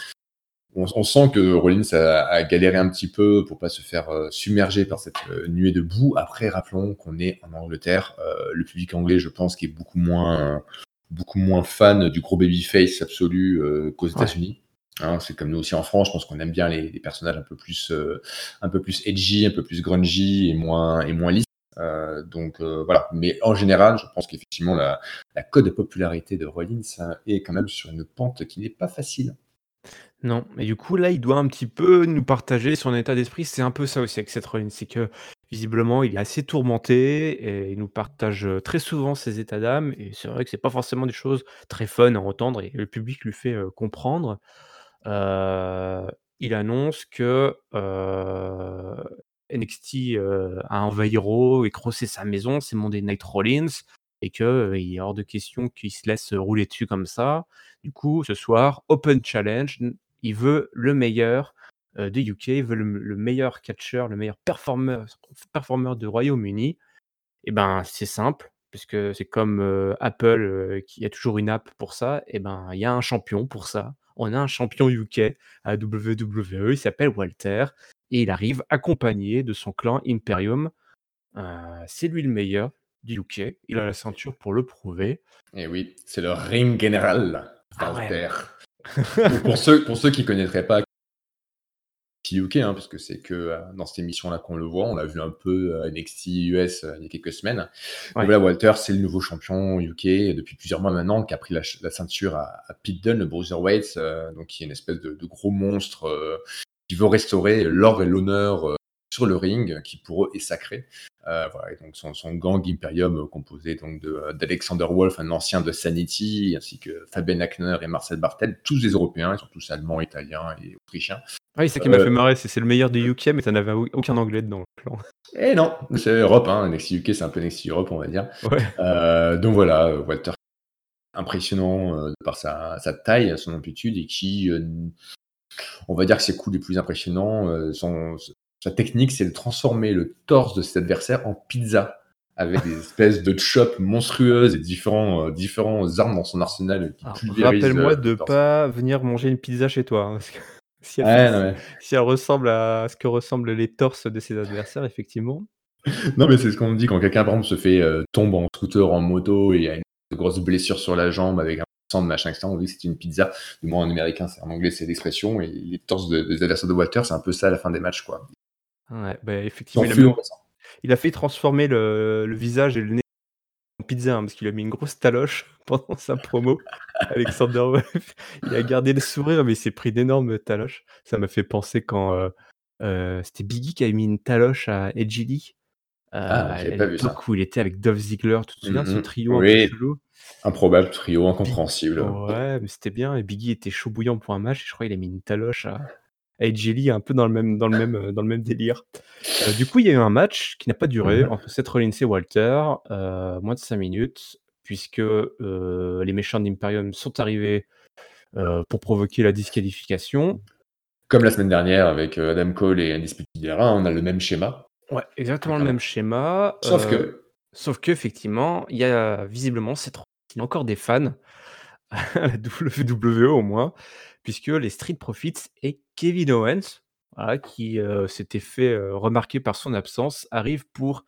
on on sent que Rollins a a galéré un petit peu pour pas se faire, heu, submerger par cette, nuée de boue. Après, rappelons qu'on est en Angleterre, le public anglais, je pense, qui est beaucoup moins beaucoup moins fan du gros babyface absolu, qu'aux Ouais. Hein. C'est comme nous aussi en France, je pense qu'on aime bien les personnages un peu plus, heu, un peu plus edgy, un peu plus grungy et moins et moins lisses, heu, donc heu, voilà. Mais en général, je pense qu'effectivement la la de popularité de Rollins est quand même sur une pente qui n'est pas facile. Non, mais du coup, là, il doit un petit peu nous partager son état d'esprit. C'est un peu ça aussi avec Seth Rollins, c'est que visiblement, il est assez tourmenté et il nous partage, très souvent ses états d'âme et c'est vrai que c'est pas forcément des choses très fun à entendre et le public lui fait, heu, comprendre. Heu, il annonce que, heu, NXT, heu, a envahi Raw et c'est sa maison, c'est Monday Night Rollins et que, heu, il est hors de question qu'il se laisse rouler dessus comme ça. Du coup, ce soir, open challenge, il veut le meilleur, des UK, il veut le meilleur catcheur, le meilleur performeur performeur du Royaume-Uni et ben, c'est simple puisque c'est comme, Apple, heu, qui a toujours une app pour ça et ben, il y a un champion pour ça. On a un champion UK à WWE, il s'appelle Walter et il arrive accompagné de son clan Imperium. Heu, c'est lui le meilleur du UK. Il a la ceinture pour le prouver. Et oui, c'est le ring general, Ah ouais. Walter. <laughs> Pour ceux pour ceux qui connaîtraient pas UK, hein, parce que c'est que, heu, dans cette émission-là qu'on le voit. On l'a vu un peu à NXT US, heu, il y a quelques semaines. Ouais. voilà, Walter, c'est le nouveau champion UK depuis plusieurs mois maintenant, qui a pris la ceinture à à Pete Dunne, le Bruiserweight, heu, donc qui est une espèce de de gros monstre, heu, qui veut restaurer l'ordre et l'honneur, sur le ring, qui pour eux est sacré. Heu, voilà et donc son son gang Imperium composé donc de d'Alexander Wolf, un ancien de Sanity, ainsi que Fabian Aichner et Marcel Barthel, tous des Européens, ils sont tous allemands, italiens et autrichiens. Oui, c'est ça qui m'a fait Heu marrer, c'est c'est le meilleur des UK, mais avais au aucun anglais dedans le. Et non, c'est Europe, hein, NXT UK, c'est un peu NXT Europe, on va dire. Ouais. Heu, donc voilà, Walter, impressionnant, heu, par sa sa taille, son amplitude et qui, on va dire que ses coups les plus impressionnants, heu, son s sa technique, c'est de transformer le torse de ses adversaires en pizza avec des espèces de chops monstrueuses et différents, différents armes dans son arsenal rappelle-moi de torse. pas venir manger une pizza chez toi, hein, parce que si elle fait Ouais, non, si mais si elle ressemble à ce que ressemblent les torses de ses adversaires, effectivement. <laughs> Non, mais c'est ce qu'on me dit quand quelqu'un, par exemple, se fait, heu, tombe en scooter, en moto et a une grosse blessure sur la jambe avec un sang, machin et cetera, on dit que c'est une pizza. Du moins en américain, c'est en anglais, c'est l'expression et les torses de des adversaires de Walter, c'est un peu ça à la fin des matchs, quoi. Ouais, bah, effectivement, il a il failli transformer le le visage et le nez pizza, hein, parce qu'il a mis une grosse taloche <laughs> pendant sa promo. Alexander Wolf, il a gardé le sourire, mais il s'est pris d'énormes taloches. Ça m'a fait penser quand, heu heu, c'était Biggie qui avait mis une taloche à Edgy Lee, heu, Ah, pas vu ça. où il était avec. Tu te souviens de Mmh ce mh. trio un peu Oui, chelou? improbable trio incompréhensible. ouais, mais c'était bien et Biggie était chaud bouillant pour un match et je crois il a mis une taloche à Edgy Lee un peu dans le même dans le même, heu, dans le même délire. Heu, du coup, il y a eu un match qui n'a pas duré entre Seth Rollins et Walter, heu, moins de 5 minutes puisque, les méchants d'Imperium sont arrivés, pour provoquer la disqualification. Comme la semaine dernière avec, Adam Cole et Undisputed Era, on a le même schéma. Ouais, exactement le même schéma, Sauf que sauf qu'effectivement, il y a visiblement Seth Rollins, il a encore des fans <laughs> à la WWE au moins, puisque les Street Profits et Kevin Owens, voilà, qui, heu, s'était fait, heu, remarquer par son absence, arrivent pour,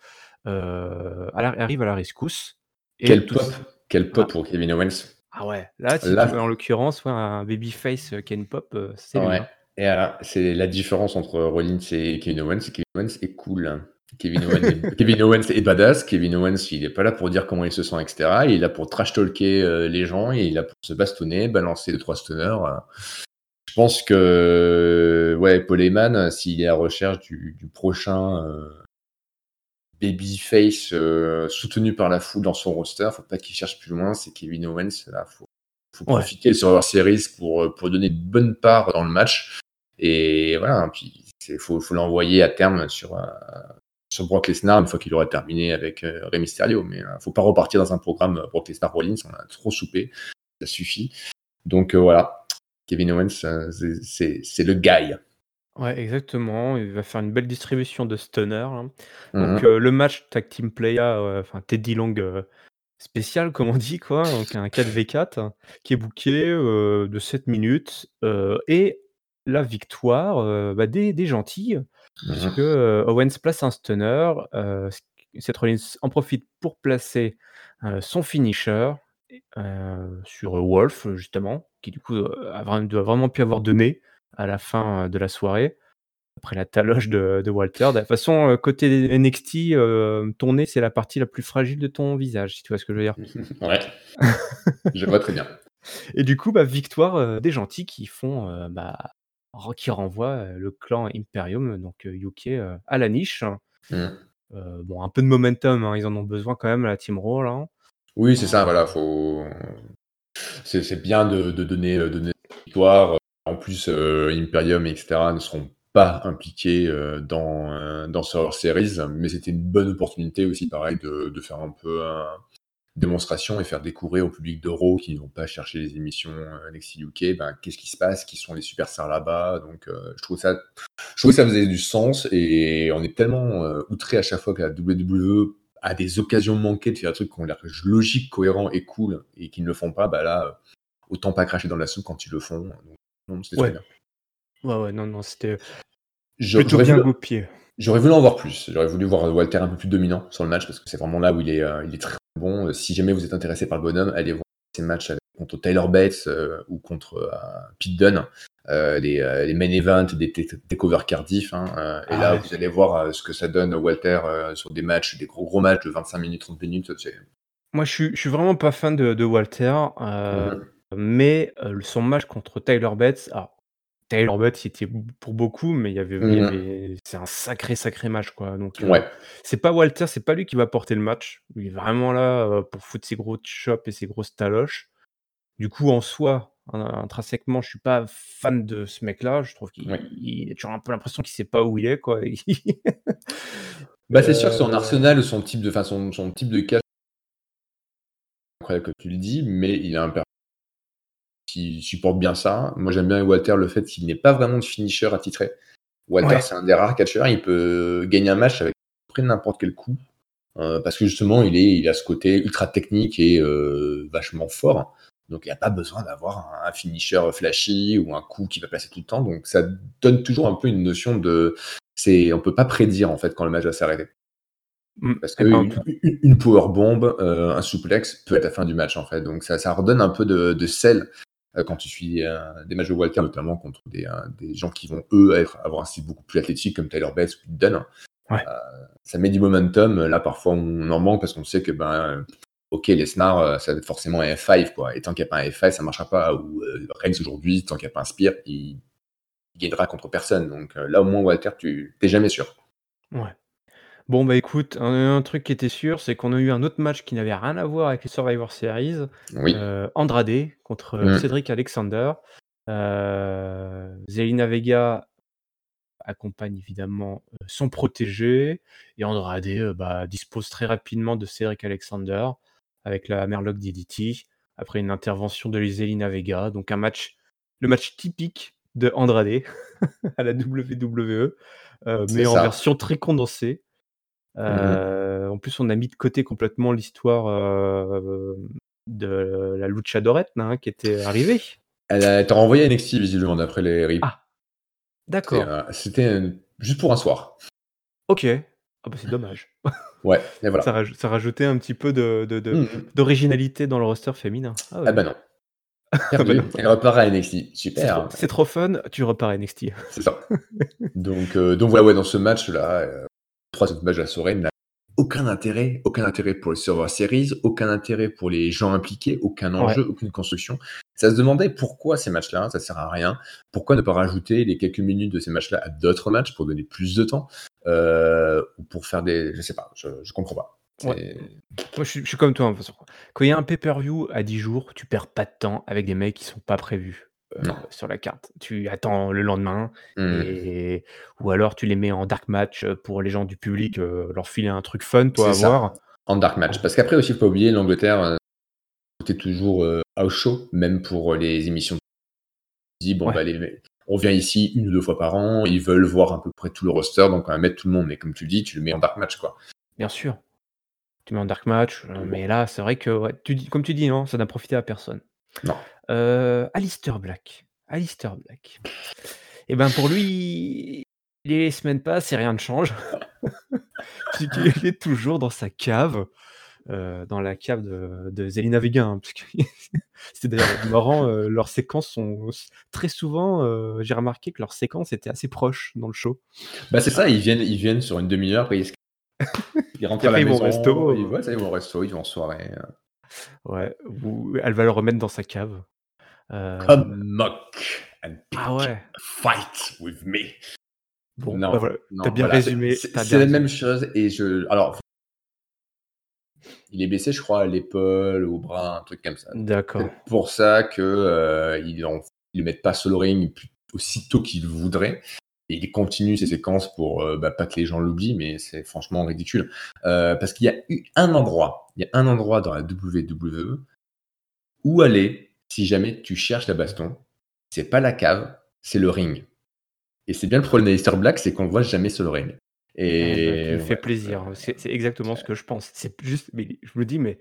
heu, à la arrivent à la rescousse et Quel pop, quel ah pop pour Kevin Owens. ah ouais, là, si tu veux, en l'occurrence, ouais, un babyface, qui a une pop, c'est lui, Ouais. hein. Et voilà, c'est la différence entre Rollins et Kevin Owens, Kevin Owens est cool. Kevin Owens, est, <laughs> Kevin Owens est badass. Kevin Owens, il est pas là pour dire comment il se sent, etc. Il est là pour trash talker euh, les gens et il est là pour se bastonner, balancer deux trois stunners. Je pense que ouais, Paul Heyman, s'il est à recherche du, prochain euh, babyface euh, soutenu par la foule dans son roster, faut pas qu'il cherche plus loin. C'est Kevin Owens. Là, faut, faut profiter sur leur series pour pour donner une bonne part dans le match. Et voilà, puis il faut, faut l'envoyer à terme sur, sur Brock Lesnar une fois qu'il aura terminé avec euh, Rey Mysterio. Mais ne euh, faut pas repartir dans un programme euh, Brock Lesnar Rollins, on a trop soupé, ça suffit. Donc voilà, Kevin Owens, c'est le guy. Ouais, exactement. Il va faire une belle distribution de stunner. Hein. Donc mhm. le match Tag Team Playa, enfin Teddy Long spécial, comme on dit, quoi. Donc un 4v4 qui est booké de 7 minutes et la victoire bah, des, des gentils. Puisque euh, Owens place un stunner, euh, Seth Rollins en profite pour placer euh, son finisher sur Wolf, justement, qui du coup a vraiment, doit vraiment pu avoir donné à la fin de la soirée, après la taloche de, Walter. De toute façon, côté NXT, ton nez, c'est la partie la plus fragile de ton visage, si tu vois ce que je veux dire. <laughs> Ouais, je vois très bien. Et du coup, bah, victoire des gentils qui font bah, qui renvoie le clan Imperium, donc UK, à la niche. Mmh. bon, un peu de momentum, hein, ils en ont besoin quand même, la Team Raw, là. Oui, c'est ça, voilà, faut... c'est bien de, donner, donner victoire. En plus, Imperium, etc., ne seront pas impliqués dans, dans ce series, mais c'était une bonne opportunité aussi, pareil, de, de faire un peu un, démonstration et faire découvrir au public d'Euro qui n'ont pas cherché les émissions euh, NXT UK, ben, qu'est-ce qui se passe, qui sont les superstars là-bas. Donc, euh, je trouve ça, je trouve que ça faisait du sens et on est tellement euh, outré à chaque fois que la WWE a des occasions manquées de faire des trucs qui ont l'air logiques, cohérents et cool et qui ne le font pas. Bah là, autant pas cracher dans la soupe quand ils le font. non, c'était ouais. bien. Ouais, ouais, non, non, c'était plutôt bien pied. J'aurais voulu en voir plus. J'aurais voulu voir Walter un peu plus dominant sur le match parce que c'est vraiment là où il est, il est très bon. Euh, si jamais vous êtes intéressé par le bonhomme, allez voir ses matchs contre Tyler Bates euh, ou contre euh, Pete Dunne. les, main events des takeover Cardiff. Hein, et ah là, vous allez voir ce que ça donne Walter sur des matchs, des gros gros matchs de 25 minutes, 30 minutes. Moi, je suis, je suis vraiment pas fan de, Walter, mhm. mais son match contre Tyler Bates, Taylor Butt, c'était pour beaucoup, mais il y avait, mmh c'est un sacré, sacré match, quoi. Donc, euh, c'est pas Walter, c'est pas lui qui va porter le match. Il est vraiment là euh, pour foutre ses gros chops et ses grosses taloches. Du coup, en soi, intrinsèquement, je suis pas fan de ce mec-là. Je trouve qu'il a toujours un peu l'impression qu'il sait pas où il est, quoi. <laughs> bah, c'est sûr que son euh, arsenal, son type de, façon, son type de cash, incroyable que tu le dis, mais il a un qui supporte bien ça. Moi, j'aime bien Walter le fait qu'il n'est pas vraiment de finisher attitré. Walter, c'est un des rares catcheurs. Il peut gagner un match avec n'importe quel coup. Euh, parce que justement, il, est, il a ce côté ultra technique et euh, vachement fort. Donc, il n'y a pas besoin d'avoir un, finisher flashy ou un coup qui va passer tout le temps. Donc, ça donne toujours un peu une notion de. C'est, on peut pas prédire en fait quand le match va s'arrêter. Mm. Parce qu'une une, power bomb, euh, un souplex peut être la fin du match en fait. Donc ça, ça redonne un peu de, de sel quand tu suis euh, des matchs de Walter, notamment contre des, euh, des gens qui vont, eux, être, avoir un style beaucoup plus athlétique, comme Tyler Bates ou Dunn. ça met du momentum. Là, parfois, on en manque parce qu'on sait que, ben, ok, les snars, ça va être forcément un F5, quoi. Et tant qu'il n'y a pas un F5, ça ne marchera pas. Ou Reigns aujourd'hui, tant qu'il n'y a pas un Spear, il, il gagnera contre personne. Donc là, au moins, Walter, tu n'es jamais sûr. Ouais. Bon, bah, écoute, un truc qui était sûr, c'est qu'on a eu un autre match qui n'avait rien à voir avec les Survivor Series. Euh, Andrade contre, mmh. Cédric Alexander. Euh, Zelina Vega accompagne évidemment, euh, son protégé et Andrade, bah, dispose très rapidement de Cédric Alexander avec la Merlock DDT après une intervention de Zelina Vega. Donc un match le match typique de Andrade <laughs> à la WWE, mais en version très condensée. Mmh euh, en plus, on a mis de côté complètement l'histoire euh, de la luchadorette hein, qui était arrivée. Elle t'a renvoyé à NXT visiblement d'après les rips. Ah, d'accord. C'était juste pour un soir. Ok. Ah bah c'est dommage. <laughs> Ouais, et voilà. Ça, rajoutait un petit peu de, mmh, mmh. d'originalité dans le roster féminin. Ah, ah bah non. <laughs> Perdu, elle repart à NXT. C'est Super. trop, c'est trop fun, tu repars à NXT. C'est ça. Donc, euh, donc voilà, ouais, dans ce match-là, euh, troisième match de la soirée n'a aucun intérêt, aucun intérêt pour les serveurs series, aucun intérêt pour les gens impliqués, aucun Ouais. enjeu, aucune construction. Ça se demandait pourquoi ces matchs-là, ça sert à rien. Pourquoi ne pas rajouter les quelques minutes de ces matchs-là à d'autres matchs pour donner plus de temps euh, ou pour faire des, je sais pas, je, je comprends pas. Ouais. Moi, je suis, je suis comme toi. hein. Quand il y a un pay-per-view à 10 jours, tu perds pas de temps avec des mecs qui sont pas prévus euh, sur la carte. Tu attends le lendemain et ou alors tu les mets en dark match pour les gens du public, euh, leur filer un truc fun pour C'est ça. avoir. en dark match. Parce qu'après aussi, il faut pas oublier, l'Angleterre, euh, c'était toujours euh, house show, même pour les émissions. On dit, bon, Ouais. bah, les- on vient ici une ou deux fois par an, ils veulent voir à peu près tout le roster, donc on va mettre tout le monde. Mais comme tu le dis, tu le mets en dark match, quoi. Bien sûr. Tu mets en dark match, euh, mais là, c'est vrai que, ouais, tu dis, comme tu dis, non, ça n'a profité à personne. Non. Euh, Alistair Black. Alistair Black. Et ben pour lui, les semaines passent et rien ne change. <laughs> Il est toujours dans sa cave, euh, dans la cave de, de Zelina Vega. hein, parce que c'est d'ailleurs marrant, euh, leurs séquences sont très souvent, euh, j'ai remarqué que leurs séquences étaient assez proches dans le show. Bah, c'est ça, ils viennent, ils viennent sur une demi-heure, ils, <laughs> ils rentrent à la vont au maison, resto. ils, ouais, ça, ils vont au resto, ils vont en soirée. Ouais, ou elle va le remettre dans sa cave. Euh, Come mock and pick ah ouais. fight with me. Bon, Non, bah voilà, t'as bien voilà, résumé. C'est la même chose. Et je. Alors. Il est blessé, je crois, à l'épaule, au bras, un truc comme ça. D'accord. C'est pour ça que euh, ils ne le mettent pas solo ring aussitôt qu'ils voudraient. Et il continue ses séquences pour euh, bah, pas que les gens l'oublient, mais c'est franchement ridicule. Euh, parce qu'il y a eu un endroit, il y a un endroit dans la WWE où aller si jamais tu cherches la baston. C'est pas la cave, c'est le ring. Et c'est bien le problème d'Alistair Black, c'est qu'on voit jamais sur le ring. Et Ça me fait plaisir. C'est c'est exactement ce que je pense. C'est juste, mais je me dis, mais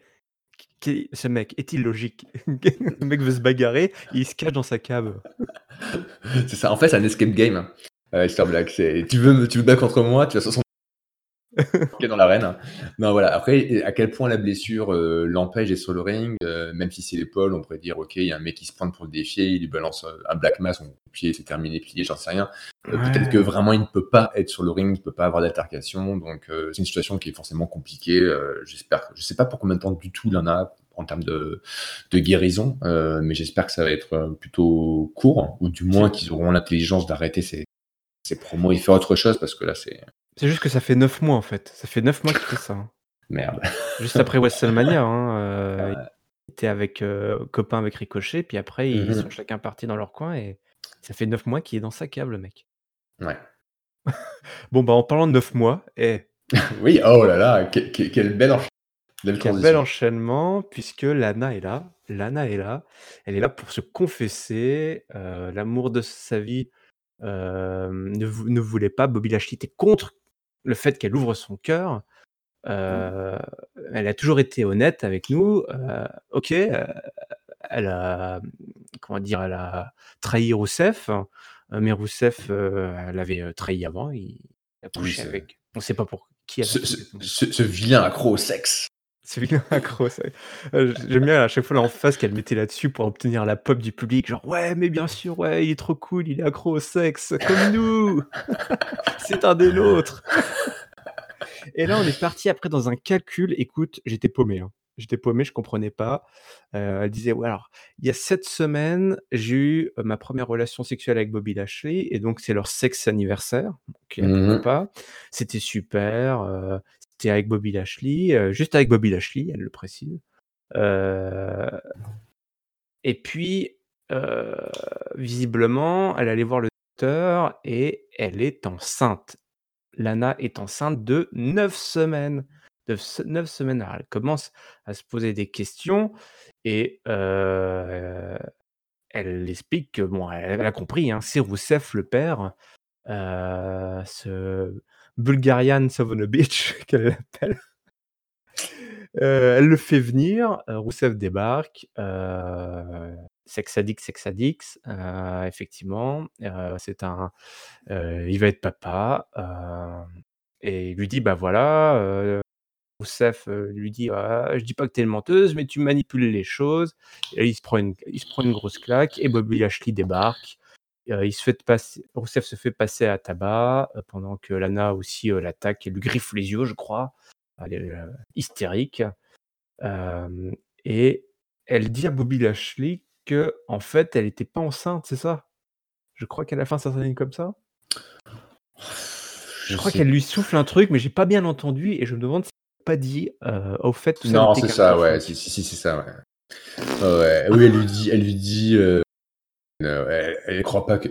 qui- ce mec est-il logique? <laughs> Le mec veut se bagarrer, il se cache dans sa cave. <laughs> c'est ça. En fait, c'est un escape game. hein, Alistair Black. C'est tu veux, me- tu veux battre contre moi, tu vas 60 <laughs> dans l'arène. Non, voilà. Après, à quel point la blessure euh, l'empêche d'être sur le ring, euh, même si c'est l'épaule, on pourrait dire, ok, il y a un mec qui se pointe pour le défier, il lui balance un black mass, son pied, c'est terminé, plié, j'en sais rien. Euh, Ouais. Peut-être que vraiment il ne peut pas être sur le ring, il ne peut pas avoir d'altercation, donc euh, c'est une situation qui est forcément compliquée. j'espère, je sais pas pour combien de temps du tout il en a en termes de, de guérison, mais j'espère que ça va être plutôt court, ou du moins qu'ils auront l'intelligence d'arrêter ces, ces promos et faire autre chose, parce que là c'est C'est juste que ça fait 9 mois en fait. Ça fait 9 mois qu'il fait ça. hein. merde. <laughs> Juste après WrestleMania, hein, euh, il était avec euh, copain avec Ricochet, puis après ils Mhm. sont chacun partis dans leur coin et ça fait 9 mois qu'il est dans sa cave le mec. Ouais. <laughs> Bon bah en parlant de 9 mois, eh, <laughs> Oui, oh là là, que- que- quelle belle, encha- belle Quel bel enchaînement, puisque Lana est là. Lana est là. Elle est là pour se confesser. euh, L'amour de sa vie ne, vou- ne voulait pas. Bobby Lashley était contre le fait qu'elle ouvre son cœur. Euh, Elle a toujours été honnête avec nous. euh, ok, euh, elle a comment dire, elle a trahi Rousseff, euh, mais Rousseff, euh, elle avait euh, trahi avant. Il a couché avec. On ne sait pas pour qui. Elle a Ce, couché, ce- donc. ce- ce vilain accro au sexe. C'est bien <laughs> accro, ça. Euh, J'aime bien à chaque fois l'emphase qu'elle mettait là-dessus pour obtenir la pop du public. Genre, ouais, mais bien sûr, ouais, il est trop cool, il est accro au sexe, comme nous. <laughs> C'est un des nôtres. <laughs> Et là, on est parti après dans un calcul. Écoute, j'étais paumé. hein. J'étais paumé, je comprenais pas. Euh, elle disait, ouais, alors, il y a sept semaines, j'ai eu euh, ma première relation sexuelle avec Bobby Lashley, et donc c'est leur sexe anniversaire. Pas. C'était super. euh, avec Bobby Lashley, euh, juste avec Bobby Lashley, elle le précise. Euh, et puis, euh, visiblement, elle allait voir le docteur et elle est enceinte. Lana est enceinte de 9 semaines. De 9 semaines. Elle commence à se poser des questions et elle explique que, bon, elle, a compris, hein, c'est Rousseff le père, Bulgarian Savonovich <laughs> qu'elle l'appelle. Euh, elle le fait venir, euh, Rousseff débarque, euh, Sexadix, Sexadix, euh, effectivement, euh, c'est un, il va être papa, et il lui dit bah voilà, Rousseff lui dit «Ah, je dis pas que tu es une menteuse, mais tu manipules les choses». Et il se prend une, il se prend une grosse claque et Bobby Lashley débarque. Il se fait passer, Rousseff se fait passer à tabac pendant que Lana aussi l'attaque et lui griffe les yeux, je crois. Elle est hystérique. et elle dit à Bobby Lashley que en fait, elle n'était pas enceinte, c'est ça? Je crois qu'à la fin, ça s'est comme ça. Je, crois qu'elle lui souffle un truc, mais j'ai pas bien entendu et je me demande si elle pas dit au fait. Que non, c'est ça, ouais. Si, si, si c'est ça, ouais. Oui, elle lui dit, elle lui dit, elle, elle, croit pas que.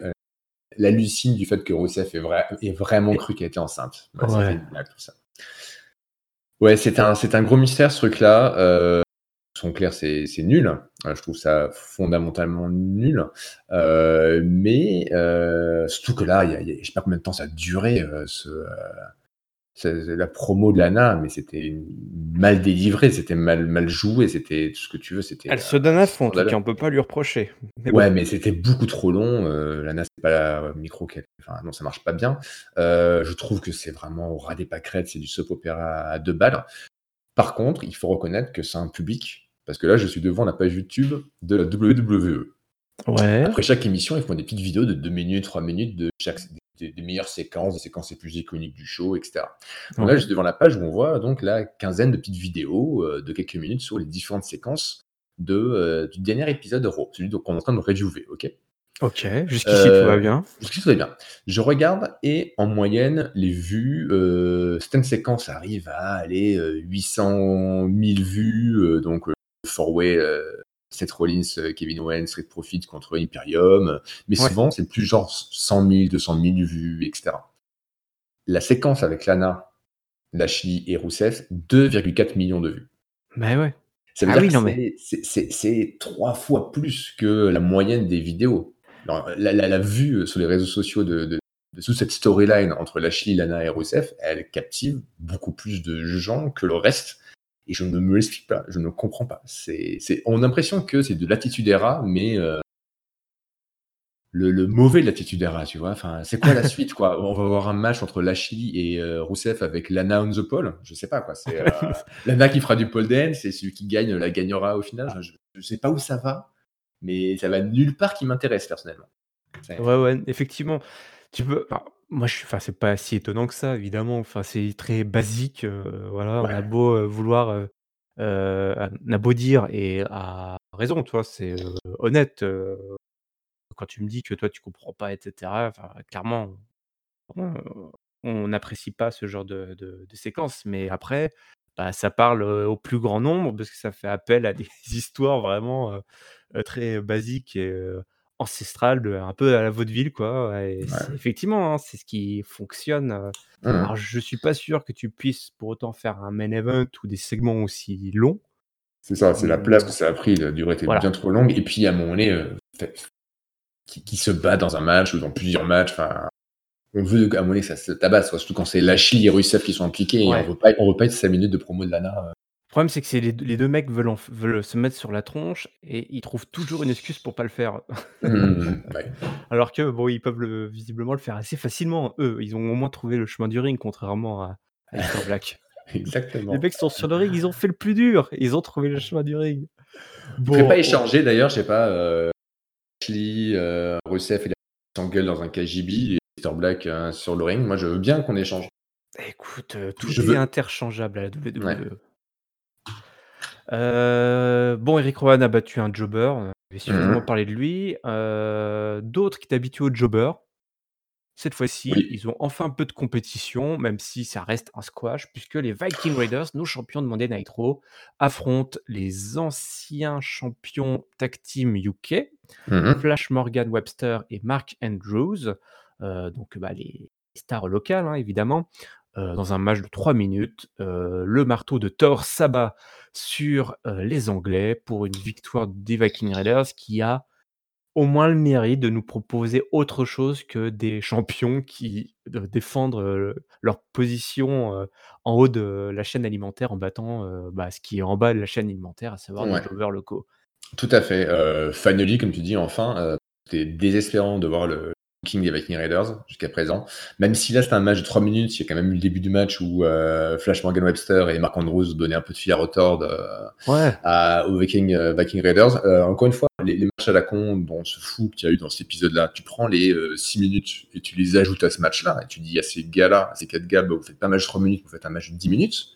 Elle hallucine du fait que Rousseff est, vrai, est vraiment cru qu'elle était enceinte. Ouais, ouais. c'est un, c'est un gros mystère ce truc-là. Euh, son clair, c'est nul. Euh, je trouve ça fondamentalement nul. Euh, mais euh, surtout que là, y a, je sais pas combien de temps ça a duré, ce, la promo de Lana, mais c'était mal délivré, c'était mal, mal joué, c'était tout ce que tu veux. C'était, Elle se donne à fond, on peut pas lui reprocher. ouais, mais c'était beaucoup trop long. Lana, c'est pas la micro Enfin, non, ça marche pas bien. je trouve que c'est vraiment au ras des pâquerettes, c'est du soap opéra à deux balles. Par contre, il faut reconnaître que c'est un public parce que là, je suis devant la page YouTube de la WWE. Ouais. Après chaque émission, ils font des petites vidéos de 2 minutes, 3 minutes de chaque, des, meilleures séquences, des séquences les plus iconiques du show, etc. Donc là, je suis devant la page où on voit donc la quinzaine de petites vidéos euh, de quelques minutes sur les différentes séquences de, euh, du dernier épisode de Raw, celui qu'on est en train de reviewer, ok? Ok, jusqu'ici tout va bien. Jusqu'ici tout va bien. Je regarde et en moyenne, les vues, euh, certaines séquences arrivent à aller 800 000 vues, donc four-way euh, Seth Rollins, euh, Kevin Owens, Street Profit contre Imperium. Mais souvent, c'est plus genre 100 000, 200 000 vues, etc. La séquence avec Lana, Lashley et Rousseff, 2,4 millions de vues. Mais ouais. Ça veut ah dire que c'est trois fois plus que la moyenne des vidéos. la, vue sur les réseaux sociaux de, de, sous cette storyline entre Lashley, Lana et Rousseff, elle captive beaucoup plus de gens que le reste et je ne me l'explique pas, je ne comprends pas. C'est, on a l'impression que c'est de l'attitude era, mais euh, le, mauvais de l'attitude era, tu vois. Enfin, c'est quoi la <laughs> suite, quoi? On va avoir un match entre Lashley et euh, Rousseff avec Lana on the pole? Je sais pas, quoi. C'est euh, <laughs> Lana qui fera du pole dance et celui qui gagne la gagnera au final. Je, ne sais pas où ça va, mais ça va nulle part qui m'intéresse personnellement. Ouais, ouais, effectivement. Tu peux. Moi, je suis enfin, c'est pas si étonnant que ça, évidemment. Enfin, c'est très basique, voilà. On a beau, vouloir, on a beau dire et à raison, tu vois? C'est, honnête, quand tu me dis que toi, tu comprends pas et cetera, enfin, clairement, on n'apprécie pas ce genre de de de séquence. Mais après, bah, ça parle, au plus grand nombre parce que ça fait appel à des <laughs> histoires vraiment, très basiques et ancestrale, de, un peu à la vaudeville, quoi. Effectivement, hein, c'est ce qui fonctionne. Euh. Mmh. Alors, je suis pas sûr que tu puisses pour autant faire un main event ou des segments aussi longs. C'est ça, c'est la place que ça a pris. La durée était bien trop longue. Et puis, à un moment donné, euh, qui, se bat dans un match ou dans plusieurs matchs. Enfin, on veut à un moment donné que ça se tabasse, surtout quand c'est Lashley et Rusev qui sont impliqués. Et on veut pas, on veut pas être 5 minutes de promo de Lana. Le problème, c'est que les, les deux mecs veulent, veulent se mettre sur la tronche et ils trouvent toujours une excuse pour pas le faire. Mmh, <laughs> Alors que bon, ils peuvent le, visiblement le faire assez facilement. Eux, ils ont au moins trouvé le chemin du ring, contrairement à, à <laughs> Black. Exactement. Les mecs sont sur le ring, ils ont fait le plus dur. Ils ont trouvé le chemin du ring. Bon, ne pas échanger d'ailleurs, je sais pas, euh, Ashley, euh, Rusev et s'engueulent dans un KGB et Mr. Black euh, sur le ring. Moi, je veux bien qu'on échange. Écoute, euh, tout est interchangeable à la WWE. Euh, bon, Eric Rowan a battu un jobber, on avait suffisamment mmh parlé de lui. Euh, d'autres qui t'habituent au jobber. Cette fois-ci, ils ont enfin un peu de compétition, même si ça reste un squash, puisque les Viking Raiders, nos champions de Monday Nitro, affrontent les anciens champions tag team UK, mmh Flash Morgan Webster et Mark Andrews, euh, donc bah, les stars locales, hein, évidemment. Euh, dans un match de 3 minutes, euh, le marteau de Thor s'abat sur euh, les Anglais pour une victoire des Viking Raiders qui a au moins le mérite de nous proposer autre chose que des champions qui défendent leur position en haut de la chaîne alimentaire en battant bah, ce qui est en bas de la chaîne alimentaire, à savoir les joueurs locaux. Tout à fait. finally, comme tu dis, enfin, c'était désespérant de voir le des Viking Raiders jusqu'à présent. Même si là c'était un match de 3 minutes, il y a quand même eu le début du match où euh, Flash Morgan Webster et Mark Andrews donnaient un peu de fil à retordre euh, aux Viking, euh, Viking Raiders. encore une fois, les, matchs à la con dont se fout qu'il y a eu dans cet épisode-là, tu prends les 6 minutes et tu les ajoutes à ce match-là et tu dis à ces gars-là, à ces 4 gars, bah, vous faites pas un match de 3 minutes, vous faites un match de 10 minutes,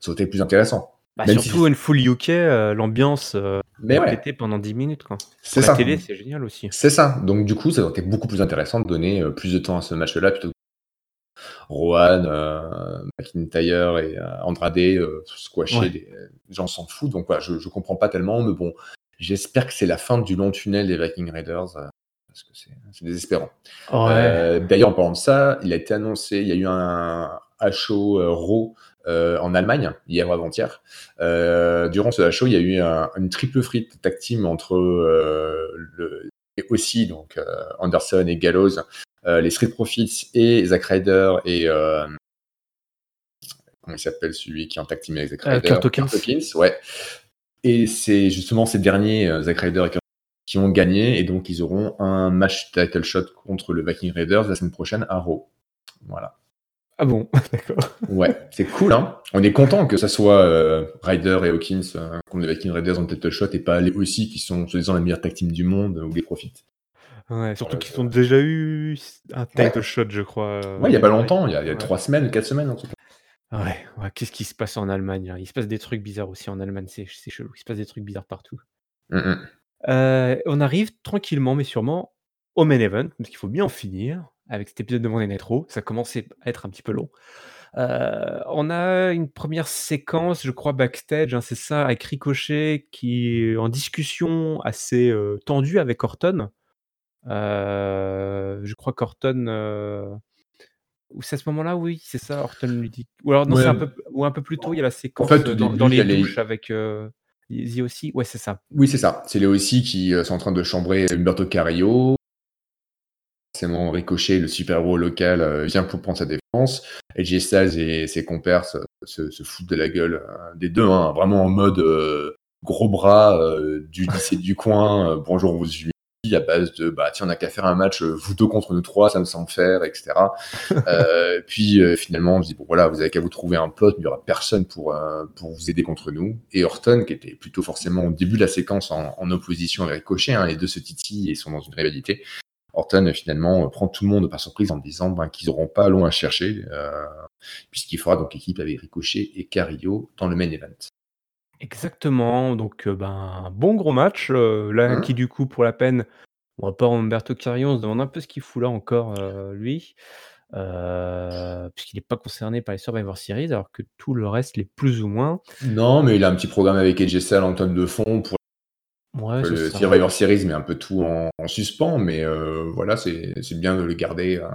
ça aurait été plus intéressant. Bah, surtout une full UK, l'ambiance mais ouais. pendant 10 minutes. Quoi. C'est ça. La télé, c'est génial aussi. C'est ça. Donc, du coup, ça aurait été beaucoup plus intéressant de donner euh, plus de temps à ce match-là plutôt que Rohan, euh, McIntyre et euh, Andrade euh, squasher. Les gens s'en foutent. Donc, voilà, je, je comprends pas tellement. Mais bon, j'espère que c'est la fin du long tunnel des Viking Raiders. parce que c'est désespérant. D'ailleurs, en parlant de ça, il a été annoncé, il y a eu un, à show Raw euh, en Allemagne hier ou avant-hier. Euh, durant ce show, il y a eu un, une triple frite tag team entre euh, le, et aussi donc Anderson et Gallows, les Street Profits et Zack Ryder et comment il s'appelle celui qui est en tag team avec Zack Ryder? Kurt Hawkins. ouais. Et c'est justement ces derniers, Zack Ryder et Kurt qui ont gagné et donc ils auront un match title shot contre le Viking Raiders la semaine prochaine à Raw. Voilà. Ah bon, <laughs> d'accord. Ouais, c'est cool, hein. On est content que ça soit euh, Ryder et Hawkins euh, contre les Viking Raiders en title shot et pas les aussi qui sont, soi-disant, la meilleure tag team du monde ou les profitent. Ouais, surtout qu'ils ont déjà eu un title shot, je crois. Euh, ouais, il y a pas longtemps, il y a, trois semaines, quatre semaines en tout cas. Ouais, ouais qu'est-ce qui se passe en Allemagne Il se passe des trucs bizarres aussi en Allemagne, c'est chelou. Il se passe des trucs bizarres partout. Mm, on arrive tranquillement, mais sûrement, au main event, parce qu'il faut bien en finir avec cet épisode de Monday Night Raw. Ça commençait à être un petit peu long. Euh, on a une première séquence, je crois, backstage, hein, c'est ça, avec Ricochet qui est en discussion assez euh, tendue avec Orton. Euh, je crois qu'Orton. Ou c'est à ce moment-là, oui, c'est ça, Orton lui dit. Ou alors, non, c'est un peu, ou un peu plus tôt, il y a la séquence dans, les douches avec. Les... aussi, ouais, c'est ça. Oui, c'est ça. C'est les aussi qui sont en train de chambrer Humberto Carrillo forcément Ricochet, le super-héros local, euh, vient pour prendre sa défense. AJ Styles et ses compères se, se, foutent de la gueule euh, des deux, hein, vraiment en mode euh, gros bras du lycée du coin. bonjour, vous suis à base de bah tiens on n'a qu'à faire un match vous deux contre nous trois ça me semble faire etc <laughs> puis finalement je dis bon voilà vous avez qu'à vous trouver un pote il n'y aura personne pour pour vous aider contre nous et Orton qui était plutôt forcément au début de la séquence en, opposition avec Ricochet hein, les deux se titillent et sont dans une rivalité Orton finalement prend tout le monde par surprise en disant ben, qu'ils n'auront pas long à chercher, euh, puisqu'il fera donc équipe avec Ricochet et Carrillo dans le main event. Exactement, donc euh, ben bon gros match, euh, là mmh. qui du coup pour la peine, on va pas Umberto Carrillo, on se demande un peu ce qu'il fout là encore lui, puisqu'il n'est pas concerné par les Survivor Series, alors que tout le reste l'est plus ou moins. Non, mais il a un petit programme avec AJ Styles en tonne de fond pour Ouais, le Survivor Series met un peu tout en, suspens, mais euh, voilà, c'est bien de le garder euh,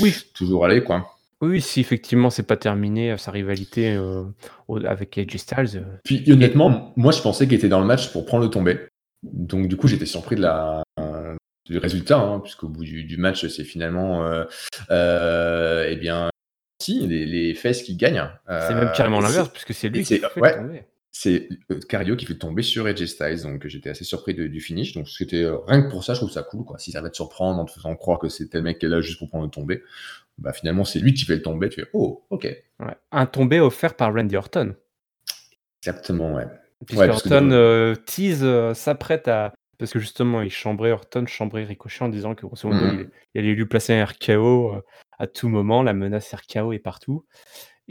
oui. toujours aller, quoi. Oui, si effectivement c'est pas terminé euh, sa rivalité avec AJ Styles. Puis honnêtement, moi je pensais qu'il était dans le match pour prendre le tombé. Donc du coup j'étais surpris de la, du résultat, hein, puisqu'au bout du, match c'est finalement eh bien si les, les fesses qui gagnent. c'est même carrément l'inverse, puisque c'est lui qui fait ouais, tomber c'est euh, Cario qui fait tomber sur AJ Styles, donc j'étais assez surpris du finish. Donc c'était euh, rien que pour ça, je trouve ça cool. Quoi. Si ça va te surprendre en te faisant croire que c'était le mec qui est là juste pour prendre le tombé, bah finalement c'est lui qui fait le tombé. Tu fais oh ok. Un tombé offert par Randy Orton. Exactement, ouais. Puisque Orton euh, tease, s'apprête à parce que justement il chambrait Orton, chambrait Ricochet en disant que grosso modo mm-hmm. il, allait lui placer un RKO à tout moment. La menace RKO est partout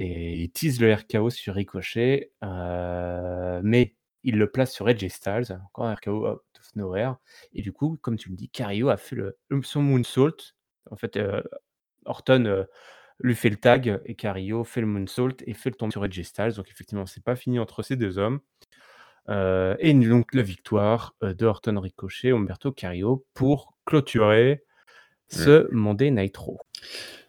et il tease le RKO sur Ricochet, euh, mais il le place sur Edge Styles, encore un RKO out of nowhere. Et du coup, comme tu me dis, Cario a fait le, son moonsault. En fait, euh, Orton euh, lui fait le tag et Cario fait le moonsault et fait le tombe sur Edge Styles. Donc effectivement, c'est pas fini entre ces deux hommes. et donc la victoire de Orton Ricochet, Umberto Cario pour clôturer ce mmh. Monday Nitro.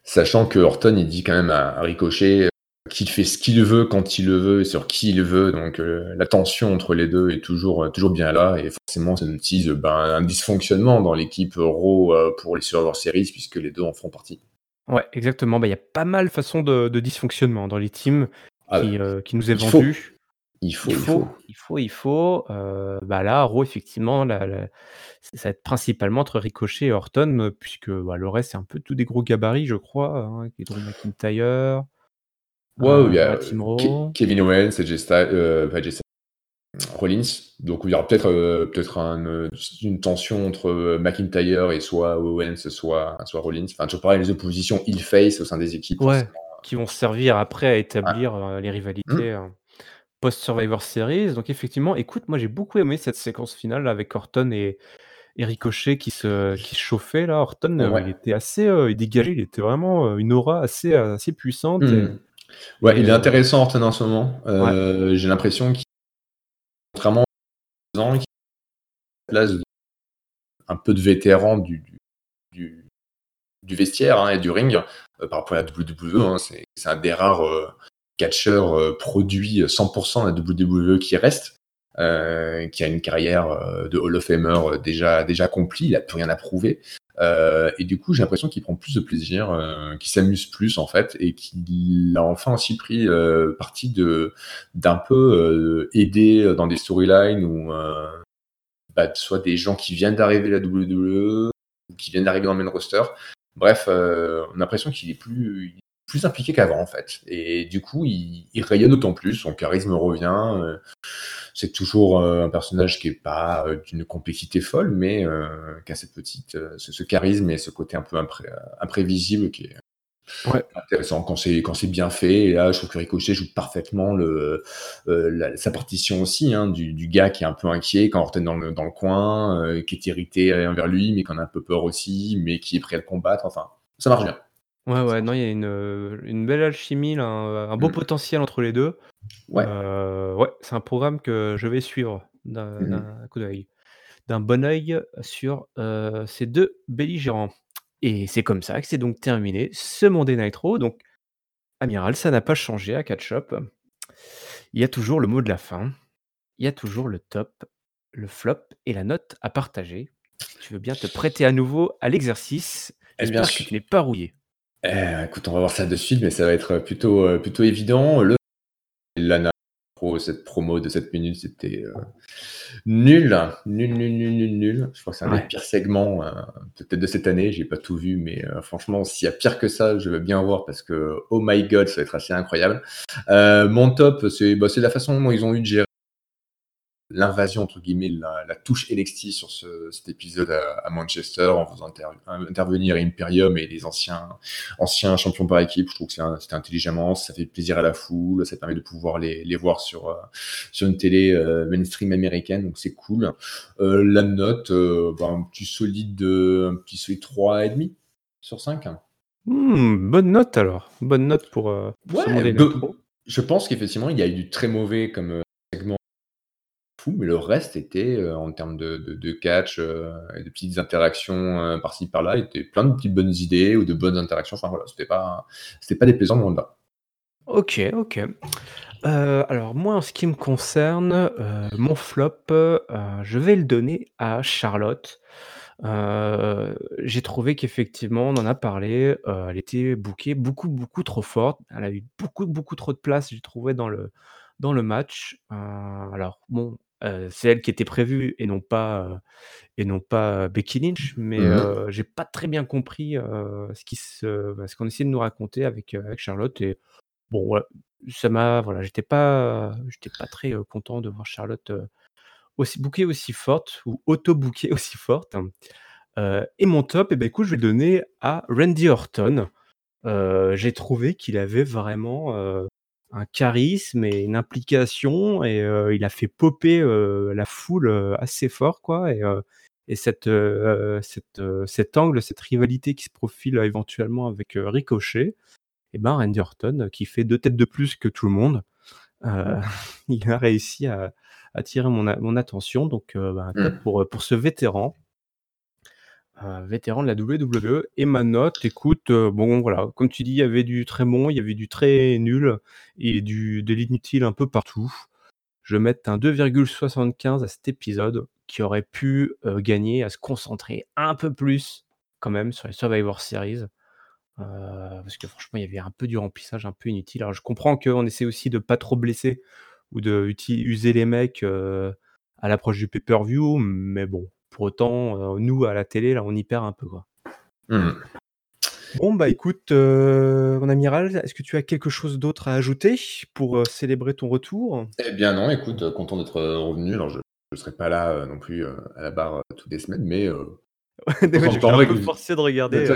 Sachant que Orton, il dit quand même à Ricochet, qu'il fait ce qu'il veut quand il le veut et sur qui il veut. Donc euh, la tension entre les deux est toujours, euh, toujours bien là et forcément ça nous utilise ben, un dysfonctionnement dans l'équipe Raw euh, pour les Survivor Series puisque les deux en font partie. Ouais, exactement. Bah, il y a pas mal de façons de, dysfonctionnement dans les teams ah, qui, nous est vendu. Il faut, Il il faut. il faut, il faut, bah, là, Raw, effectivement, ça va être principalement entre Ricochet et Orton, puisque, bah, le reste, c'est un peu tous des gros gabarits, je crois, hein, Drew McIntyre, Il y a, Ke Raw. Kevin Owens, pas AJ Styles, Rollins, donc il y aura peut-être, heu, peut-être un, heu, une tension entre, McIntyre et soit Owens, soit soit Rollins. Enfin, toujours pareil, les oppositions heel face au sein des équipes, Ouais, qui vont servir après à heu, établir, les. Mmh. rivalités, heu, post Survivor Series. Donc effectivement, écoute, moi, j'ai beaucoup aimé cette séquence finale avec Orton et et Ricochet qui se qui se chauffaient là. Orton, Ouais. il était assez, il dégageait, il était vraiment, une aura assez, assez puissante et Mmh. Ouais, il est heu intéressant Orton en ce moment. ouais. Heu, j'ai l'impression qu'il contrairement aux ans, place un peu de vétéran du du vestiaire, hein, et du ring, heu, par rapport à la WWE, hein. C'est c'est un des rares, heu, catcheurs, heu, produits 100% de la WWE qui reste, qui a une carrière, de Hall of Famer, déjà déjà accomplie. Il a plus rien à prouver, heu, et du coup, j'ai l'impression qu'il prend plus de plaisir, heu, qu'il s'amuse plus, en fait, et qu'il a enfin aussi pris, heu, parti de d'un peu, aider dans des storylines heu, bah, soit des gens qui viennent d'arriver à la WWE ou qui viennent d'arriver dans le main roster. Bref, on a l'impression qu'il est plus plus impliqué qu'avant, en fait et du coup, il il rayonne d'autant plus, son charisme revient, heu, c'est toujours, heu, un personnage qui est pas, heu, d'une complexité folle, mais qui a cette petite, ce ce charisme et ce côté un peu impré imprévisible qui est Ouais. intéressant quand c'est quand c'est bien fait et là, je trouve que Ricochet joue parfaitement le, la sa partition aussi, hein, du du gars qui est un peu inquiet quand est dans le dans le coin, qui est irrité envers lui, mais qui en a un peu peur aussi, mais qui est prêt à le combattre. Enfin, ça marche bien. Ouais, ouais, non, il y a une, heu, une belle alchimie là, un un beau Mmh. potentiel entre les 2. Ouais. Heu, ouais, c'est un programme que je vais suivre d'un Mmh mh. d'un coup d'œil d'un bon œil sur, heu, ces 2 belligérants et c'est comme ça que c'est donc terminé ce Monday Night Raw donc amiral, ça n'a pas changé à Catch Up. Il y a toujours le mot de la fin, il y a toujours le top, le flop et la note à partager. Tu veux bien te prêter à nouveau à l'exercice? Bien J'espère que tu n'es pas rouillé. Eh, écoute, on va voir ça de suite, mais ça va être plutôt, heu, plutôt évident. Le Lana pro cette promo de 7 minutes, c'était, heu, nul, nul, nul, nul, nul, nul. Je crois que c'est un des pires segments, heu, peut-être de cette année. J'ai pas tout vu, mais heu, franchement, s'il y a pire que ça, je veux bien voir parce que, oh my God, ça va être assez incroyable. Heu, mon top, c'est bah, c'est la façon dont ils ont eu de gérer l'invasion entre guillemets, la, la touche NXT sur ce, cet épisode à, à Manchester en faisant inter intervenir Imperium et les anciens, anciens champions par équipe. Je trouve que c'était intelligemment, ça fait plaisir à la foule, ça permet de pouvoir les, les voir sur, euh, sur une télé euh, mainstream américaine, donc c'est cool. Euh, la note, bah, un petit solide, un petit solide 3,5 sur 5. Mmh, bonne note alors, bonne note pour, Ouais, je pense qu'effectivement, il y a eu du très mauvais comme fou, mais le reste était, heu, en termes de catch, heu, et de petites interactions, heu, par-ci par-là, était plein de petites bonnes idées ou de bonnes interactions. Enfin voilà, c'était pas c'était pas déplaisant loin de là. OK, OK. Alors moi, en ce qui me concerne, mon flop, je vais le donner à Charlotte. J'ai trouvé qu'effectivement, on en a parlé, elle était bookée beaucoup, beaucoup trop forte. Elle a eu beaucoup, beaucoup trop de place, j'ai trouvé dans le dans le match. Alors bon, c'est elle qui était prévue et non pas, et non pas Becky Lynch, mais Mmh j'ai pas très bien compris, ce qui se bah, ce qu'on essayait de nous raconter avec, Charlotte et bon, ça m'a voilà, j'étais pas j'étais pas très, content de voir Charlotte, aussi bookée aussi forte ou auto-bookée <laughs> aussi forte. Heu et mon top et bah, écoute, je vais le donner à Randy Orton. J'ai trouvé qu'il avait vraiment, un charisme et une implication et il a fait popper, la foule, assez fort quoi et cette, cet angle, cette rivalité qui se profile, éventuellement avec, Ricochet et ben, Randy Orton, qui fait 2 têtes de plus que tout le monde, heu, <laughs> il a réussi à attirer mon attention donc top Mmh. pour ce vétéran. Vétéran de la WWE et ma note, écoute, heu, bon voilà, comme tu dis, il y avait du très bon, il y avait du très nul et du de l'inutile un peu partout. Je vais mettre un 2,75 à cet épisode qui aurait pu, heu, gagner à se concentrer un peu plus quand même sur les Survivor Series. Heu, parce que franchement, il y avait un peu du remplissage un peu inutile. Alors je comprends qu'on essaie aussi de pas trop blesser ou de user les mecs à l'approche du pay-per-view, mais bon, pour autant, nous à la télé, là, on y perd un peu quoi. Mmh. Bon, bah écoute, mon amiral, est-ce que tu as quelque chose d'autre à ajouter pour célébrer ton retour? Eh bien non, écoute, content d'être revenu. Alors je ne serai pas là non plus à la barre toutes les semaines, mais <laughs> je un peu forcé de regarder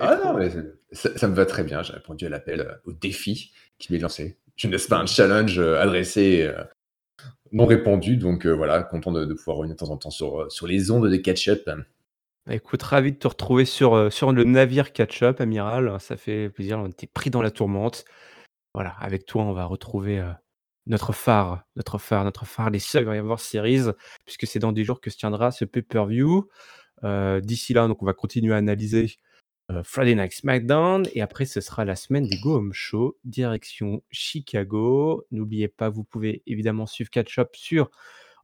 Ah non, mais ça, me va très bien. J'ai répondu à l'appel, au défi qui m'est lancé. Je ne laisse pas un challenge adressé, non répondu. Donc voilà, content de, pouvoir revenir de temps en temps sur, sur les ondes des catch-up. Bah, écoute, ravi de te retrouver sur, sur le navire catch-up, amiral. Ça fait plaisir. On était pris dans la tourmente. Voilà, avec toi, on va retrouver notre phare, notre phare, notre phare, les avoir Series, puisque c'est dans des jours que se tiendra ce pay-per-view. Euh, d'ici là, donc on va continuer à analyser euh, Friday Night SmackDown et après ce sera la semaine des Go Home Show, direction Chicago. N'oubliez pas, vous pouvez évidemment suivre Catch Up sur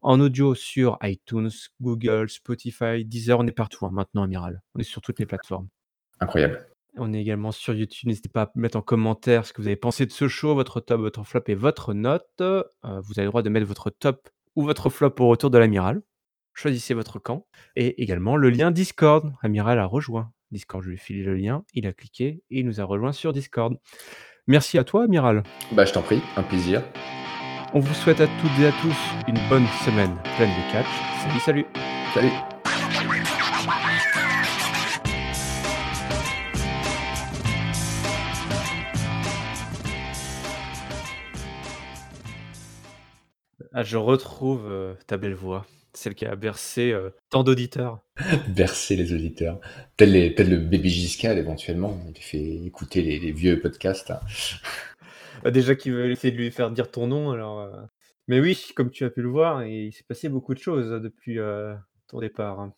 en audio sur iTunes, Google, Spotify, Deezer, on est partout hein, maintenant, Amiral. On est sur toutes les plateformes. Incroyable. On est également sur YouTube. N'hésitez pas à mettre en commentaire ce que vous avez pensé de ce show, votre top, votre flop et votre note. Euh, vous avez le droit de mettre votre top ou votre flop au retour de l'amiral choisissez votre camp. Et également le lien Discord. Amiral a rejoint Discord. Je lui ai filé le lien, il a cliqué et il nous a rejoint sur Discord. Merci à toi, Amiral. Bah, je t'en prie, un plaisir. On vous souhaite à toutes et à tous une bonne semaine pleine de catch. Salut, salut. Salut. Ah, je retrouve euh, ta belle voix celle qui a bercé euh, tant d'auditeurs. <laughs> bercé les auditeurs. Tel, le bébé Giscal, éventuellement. Il fait écouter les, vieux podcasts. Hein. <laughs> Bah, déjà qu'il veut essayer de lui faire dire ton nom, alors. Euh. Mais oui, comme tu as pu le voir, il s'est passé beaucoup de choses depuis euh, ton départ.